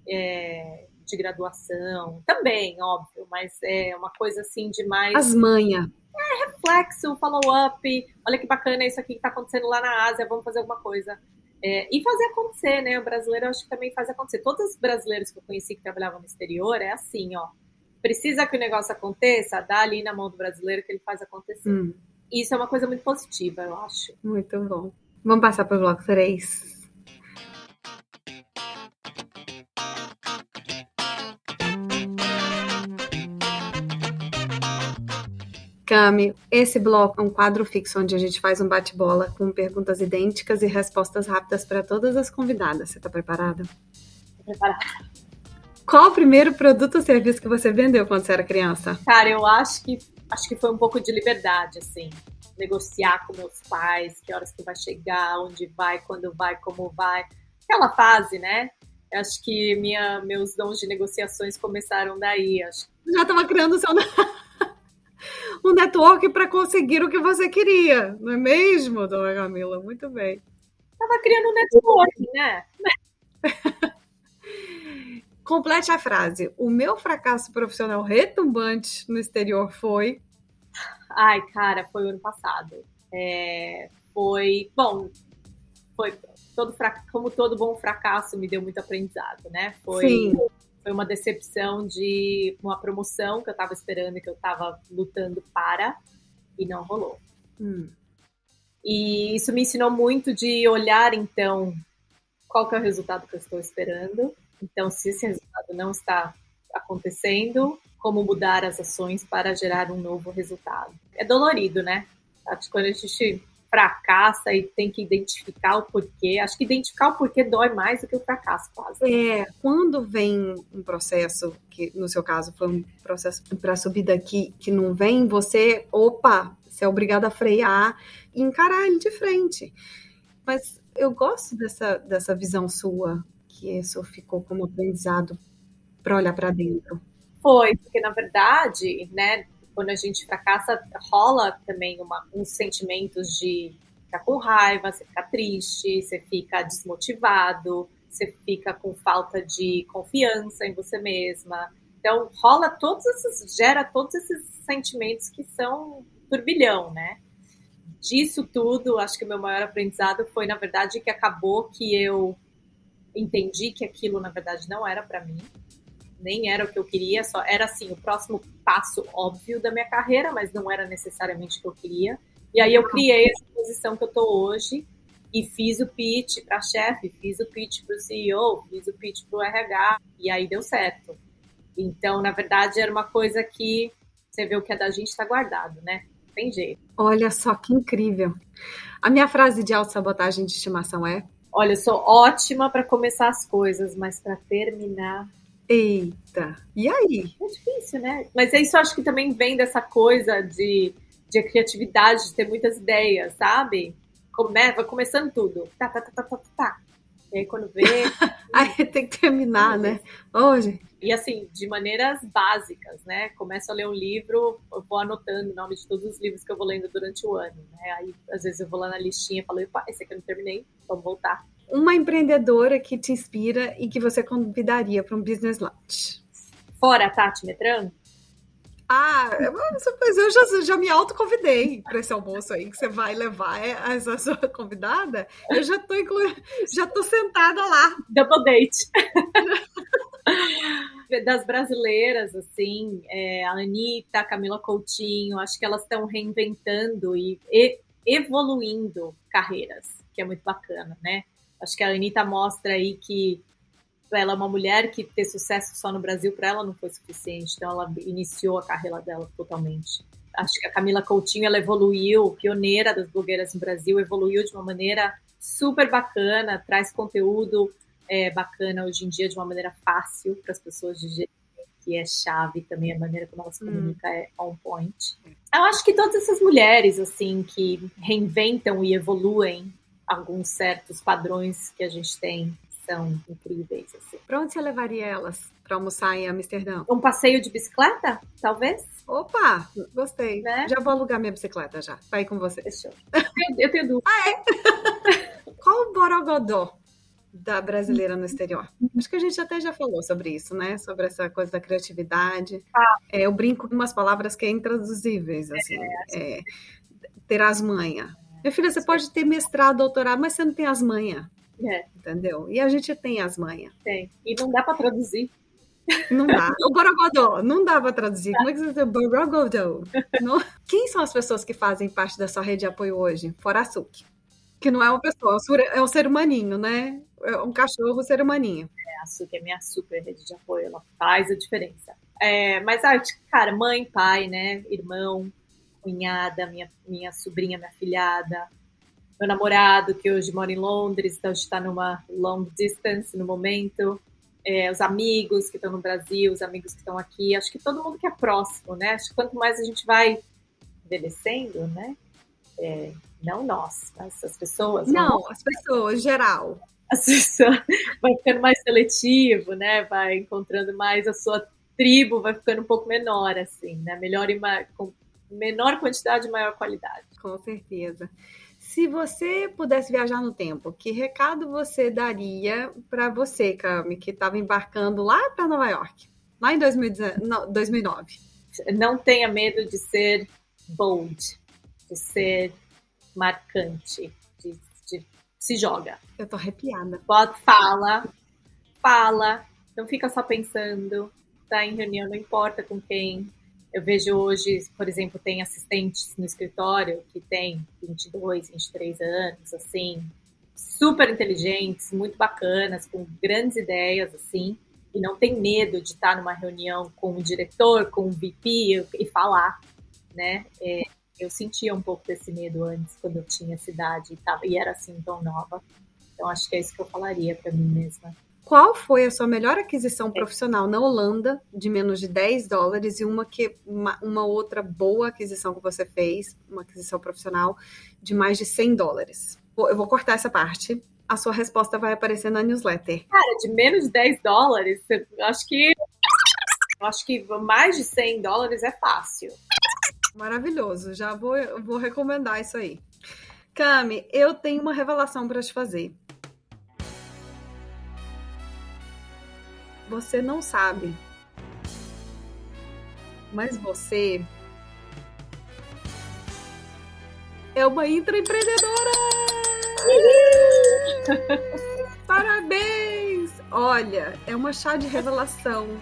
é, de graduação, também óbvio, mas é uma coisa assim de mais as manhas. É reflexo, follow-up. Olha que bacana isso aqui que está acontecendo lá na Ásia. Vamos fazer alguma coisa. É, e fazer acontecer, né? O brasileiro eu acho que também faz acontecer. Todos os brasileiros que eu conheci que trabalhavam no exterior é assim, ó precisa que o negócio aconteça, dá ali na mão do brasileiro que ele faz acontecer. Hum. Isso é uma coisa muito positiva, eu acho. Muito bom. Vamos passar para o bloco 3. Cami, esse bloco é um quadro fixo onde a gente faz um bate-bola com perguntas idênticas e respostas rápidas para todas as convidadas. Você está preparada? Estou preparada. Qual o primeiro produto ou serviço que você vendeu quando você era criança? Cara, eu acho que acho que foi um pouco de liberdade, assim. Negociar com meus pais, que horas que vai chegar, onde vai, quando vai, como vai. Aquela fase, né? Eu acho que minha, meus dons de negociações começaram daí. Acho. Já estava criando o seu um network para conseguir o que você queria, não é mesmo, dona Camila? Muito bem. Estava criando um network, né? Complete a frase. O meu fracasso profissional retumbante no exterior foi. Ai, cara, foi o ano passado. É, foi. Bom, foi todo como todo bom fracasso me deu muito aprendizado, né? Foi, Sim. foi uma decepção de uma promoção que eu estava esperando e que eu estava lutando para e não rolou. Hum. E isso me ensinou muito de olhar então qual que é o resultado que eu estou esperando então, se esse resultado não está acontecendo, como mudar as ações para gerar um novo resultado? É dolorido, né? Acho que quando a gente fracassa e tem que identificar o porquê. Acho que identificar o porquê dói mais do que o fracasso, quase. É, quando vem um processo, que no seu caso foi um processo para subir daqui, que não vem, você, opa, você é obrigado a frear e encarar ele de frente. Mas eu gosto dessa, dessa visão sua, que isso ficou como aprendizado para olhar para dentro? Foi, porque na verdade, né, quando a gente fracassa, rola também uma, uns sentimentos de ficar com raiva, você fica triste, você fica desmotivado, você fica com falta de confiança em você mesma. Então, rola todos esses, gera todos esses sentimentos que são turbilhão, né? Disso tudo, acho que o meu maior aprendizado foi, na verdade, que acabou que eu entendi que aquilo na verdade não era para mim, nem era o que eu queria, só era assim o próximo passo óbvio da minha carreira, mas não era necessariamente o que eu queria. E aí eu criei essa posição que eu tô hoje e fiz o pitch para chefe, fiz o pitch para o CEO, fiz o pitch para o RH e aí deu certo. Então, na verdade, era uma coisa que você vê o que é da gente está guardado, né? Tem jeito. Olha só que incrível. A minha frase de autossabotagem de estimação é Olha, eu sou ótima para começar as coisas, mas para terminar. Eita! E aí? É difícil, né? Mas isso eu acho que também vem dessa coisa de, de criatividade, de ter muitas ideias, sabe? Come, vai começando tudo. Tá, tá, tá, tá, tá, tá. E aí quando vê. aí tem que terminar, né? Hoje. E assim, de maneiras básicas, né? Começo a ler um livro, eu vou anotando o nome de todos os livros que eu vou lendo durante o ano, né? Aí às vezes eu vou lá na listinha e falo, opa, esse aqui eu não terminei, vamos voltar. Uma empreendedora que te inspira e que você convidaria para um business lunch. Fora a Tati Metran? Ah, mas eu já, já me autoconvidei para esse almoço aí que você vai levar essa sua convidada. Eu já tô inclu... já tô sentada lá. Double date. das brasileiras, assim, é, a Anitta, a Camila Coutinho, acho que elas estão reinventando e, e, evoluindo carreiras, que é muito bacana, né? Acho que a Anitta mostra aí que ela é uma mulher que ter sucesso só no Brasil para ela não foi suficiente, então ela iniciou a carreira dela totalmente. Acho que a Camila Coutinho ela evoluiu, pioneira das blogueiras no Brasil, evoluiu de uma maneira super bacana, traz conteúdo é, bacana hoje em dia de uma maneira fácil para as pessoas digerirem, que é chave também a maneira como ela se hum. comunica hum. é on point. Eu acho que todas essas mulheres assim que reinventam e evoluem alguns certos padrões que a gente tem são incríveis. Assim. Para onde você levaria elas para almoçar em Amsterdã? Um passeio de bicicleta, talvez? Opa, gostei. Né? Já vou alugar minha bicicleta já. Vai com você. Fechou. Eu, tenho dúvida. ah, é? Qual o borogodó da brasileira no exterior? Acho que a gente até já falou sobre isso, né? Sobre essa coisa da criatividade. Ah. É, eu brinco com umas palavras que é intraduzíveis, assim. É, é, ter as manhas. Minha filha, você pode ter mestrado, doutorado, mas você não tem as manhas. É. Entendeu? E a gente tem as manhas. Tem. E não dá para traduzir. Não dá. O Borogodó, não dá para traduzir. Como é que você diz Borogodó? Não... Quem são as pessoas que fazem parte da sua rede de apoio hoje? Fora a Suki. Que não é uma pessoa, é um ser humaninho, né? É um cachorro, ser humaninho. É, a Suki é minha super rede de apoio, ela faz a diferença. É, mas, ah, cara, mãe, pai, né? Irmão, cunhada, minha, minha sobrinha, minha filhada, meu namorado, que hoje mora em Londres, então a gente está numa long distance no momento, é, os amigos que estão no Brasil, os amigos que estão aqui, acho que todo mundo que é próximo, né? Acho que quanto mais a gente vai envelhecendo, né? É, não nós, mas as pessoas. Não, as pessoas, geral. Vai ficando mais seletivo, né? Vai encontrando mais a sua tribo, vai ficando um pouco menor, assim, né? Melhor e mais, com menor quantidade e maior qualidade. Com certeza. Se você pudesse viajar no tempo, que recado você daria para você, Cami, que estava embarcando lá para Nova York, lá em 2009? Não tenha medo de ser bold, de ser marcante, se joga. Eu tô arrepiada. Bota, fala, fala, não fica só pensando, tá em reunião, não importa com quem, eu vejo hoje, por exemplo, tem assistentes no escritório que têm 22, 23 anos, assim, super inteligentes, muito bacanas, com grandes ideias, assim, e não tem medo de estar numa reunião com o diretor, com o VP e falar, né? É, eu sentia um pouco desse medo antes, quando eu tinha cidade e, tava, e era assim tão nova. Então, acho que é isso que eu falaria para mim mesma. Qual foi a sua melhor aquisição profissional na Holanda de menos de 10 dólares e uma, que, uma, uma outra boa aquisição que você fez, uma aquisição profissional de mais de 100 dólares? Eu vou cortar essa parte. A sua resposta vai aparecer na newsletter. Cara, de menos de 10 dólares, eu acho que eu acho que mais de 100 dólares é fácil. Maravilhoso, já vou, vou recomendar isso aí. Cami, eu tenho uma revelação para te fazer. Você não sabe. Mas você é uma intraempreendedora! Parabéns! Olha, é uma chá de revelação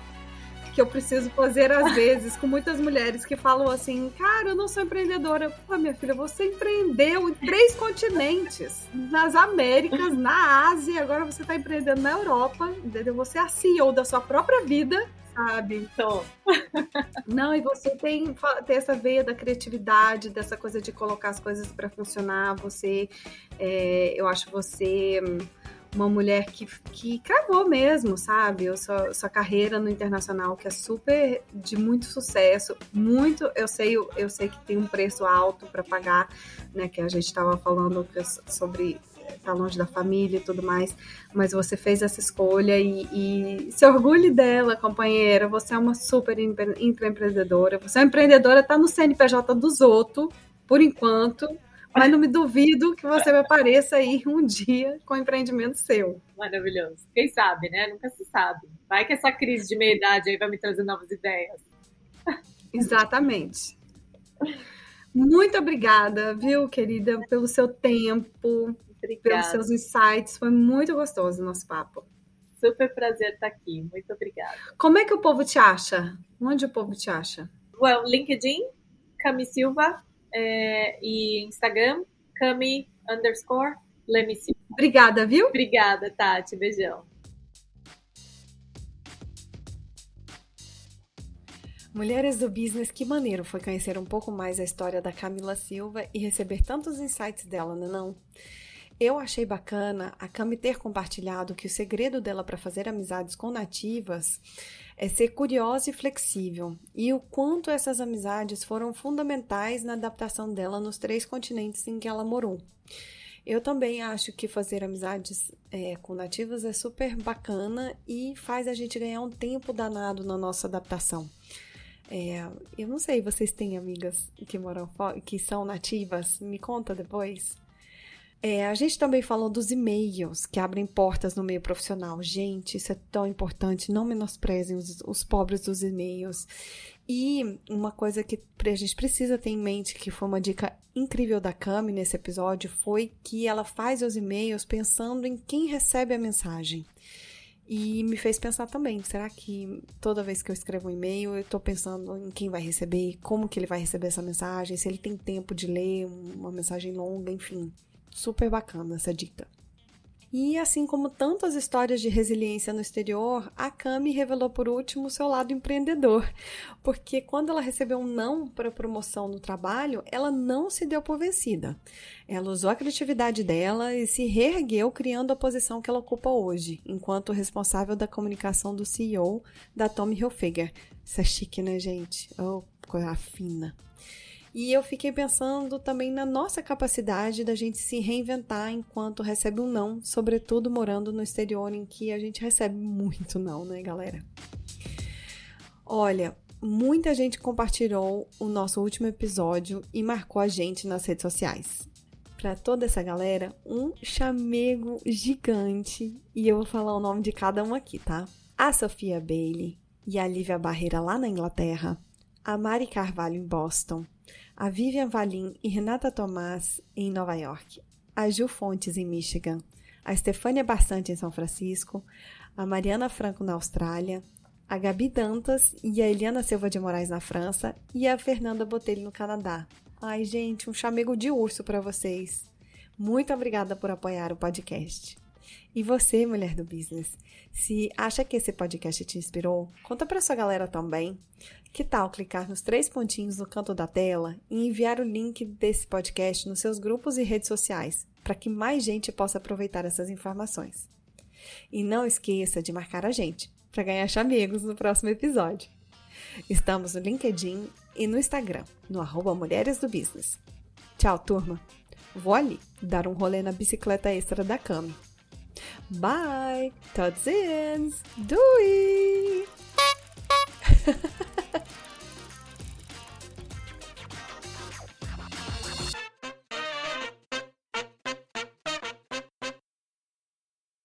que eu preciso fazer às vezes com muitas mulheres que falam assim: Cara, eu não sou empreendedora. Pô, minha filha, você empreendeu em três continentes: nas Américas, na Ásia, agora você está empreendendo na Europa, entendeu? Você é a CEO da sua própria vida, sabe? Então. Não, e você tem, tem essa veia da criatividade, dessa coisa de colocar as coisas para funcionar. Você, é, eu acho você uma mulher que, que cravou mesmo, sabe? Sua, sua carreira no internacional, que é super de muito sucesso, muito, eu sei, eu sei que tem um preço alto para pagar, né? Que a gente estava falando sobre tá longe da família e tudo mais, mas você fez essa escolha e, e se orgulhe dela, companheira. Você é uma super empreendedora. Você é empreendedora, tá no CNPJ dos outros, por enquanto, mas não me duvido que você apareça aí um dia com um empreendimento seu. Maravilhoso. Quem sabe, né? Nunca se sabe. Vai que essa crise de meia-idade aí vai me trazer novas ideias. Exatamente. Muito obrigada, viu, querida, pelo seu tempo, obrigada. pelos seus insights. Foi muito gostoso o nosso papo. Super prazer estar aqui. Muito obrigada. Como é que o povo te acha? Onde o povo te acha? Well, LinkedIn, Cami Silva, é, e Instagram, Cami underscore Lemi Silva. Obrigada, viu? Obrigada, Tati. Beijão. Mulheres do Business, que maneiro foi conhecer um pouco mais a história da Camila Silva e receber tantos insights dela, não é não? Eu achei bacana a Cami ter compartilhado que o segredo dela para fazer amizades com nativas é ser curiosa e flexível, e o quanto essas amizades foram fundamentais na adaptação dela nos três continentes em que ela morou. Eu também acho que fazer amizades é, com nativas é super bacana e faz a gente ganhar um tempo danado na nossa adaptação. É, eu não sei, vocês têm amigas que moram que são nativas? Me conta depois. É, a gente também falou dos e-mails que abrem portas no meio profissional. Gente, isso é tão importante. Não menosprezem os, os pobres dos e-mails. E uma coisa que a gente precisa ter em mente, que foi uma dica incrível da Cami nesse episódio, foi que ela faz os e-mails pensando em quem recebe a mensagem. E me fez pensar também, será que toda vez que eu escrevo um e-mail, eu estou pensando em quem vai receber, como que ele vai receber essa mensagem, se ele tem tempo de ler uma mensagem longa, enfim. Super bacana essa dica. E assim como tantas histórias de resiliência no exterior, a Cami revelou por último seu lado empreendedor, porque quando ela recebeu um não para promoção no trabalho, ela não se deu por vencida. Ela usou a criatividade dela e se reergueu criando a posição que ela ocupa hoje, enquanto responsável da comunicação do CEO da Tommy Hilfiger. Isso é chique, né, gente? Oh, coisa fina. E eu fiquei pensando também na nossa capacidade da gente se reinventar enquanto recebe um não, sobretudo morando no exterior em que a gente recebe muito não, né, galera? Olha, muita gente compartilhou o nosso último episódio e marcou a gente nas redes sociais. Para toda essa galera, um chamego gigante e eu vou falar o nome de cada um aqui, tá? A Sofia Bailey e a Lívia Barreira lá na Inglaterra, a Mari Carvalho em Boston, a Vivian Valim e Renata Tomás em Nova York, a Gil Fontes em Michigan, a Stefânia Bastante em São Francisco, a Mariana Franco na Austrália, a Gabi Dantas e a Eliana Silva de Moraes na França e a Fernanda Botelho no Canadá. Ai, gente, um chamego de urso para vocês. Muito obrigada por apoiar o podcast. E você, mulher do business, se acha que esse podcast te inspirou, conta para sua galera também. Que tal clicar nos três pontinhos no canto da tela e enviar o link desse podcast nos seus grupos e redes sociais, para que mais gente possa aproveitar essas informações. E não esqueça de marcar a gente para ganhar chamegos no próximo episódio. Estamos no LinkedIn e no Instagram, no arroba Mulheres do Business. Tchau, turma! Vou ali dar um rolê na bicicleta extra da Cami. Bye! Tot ziens! Doei!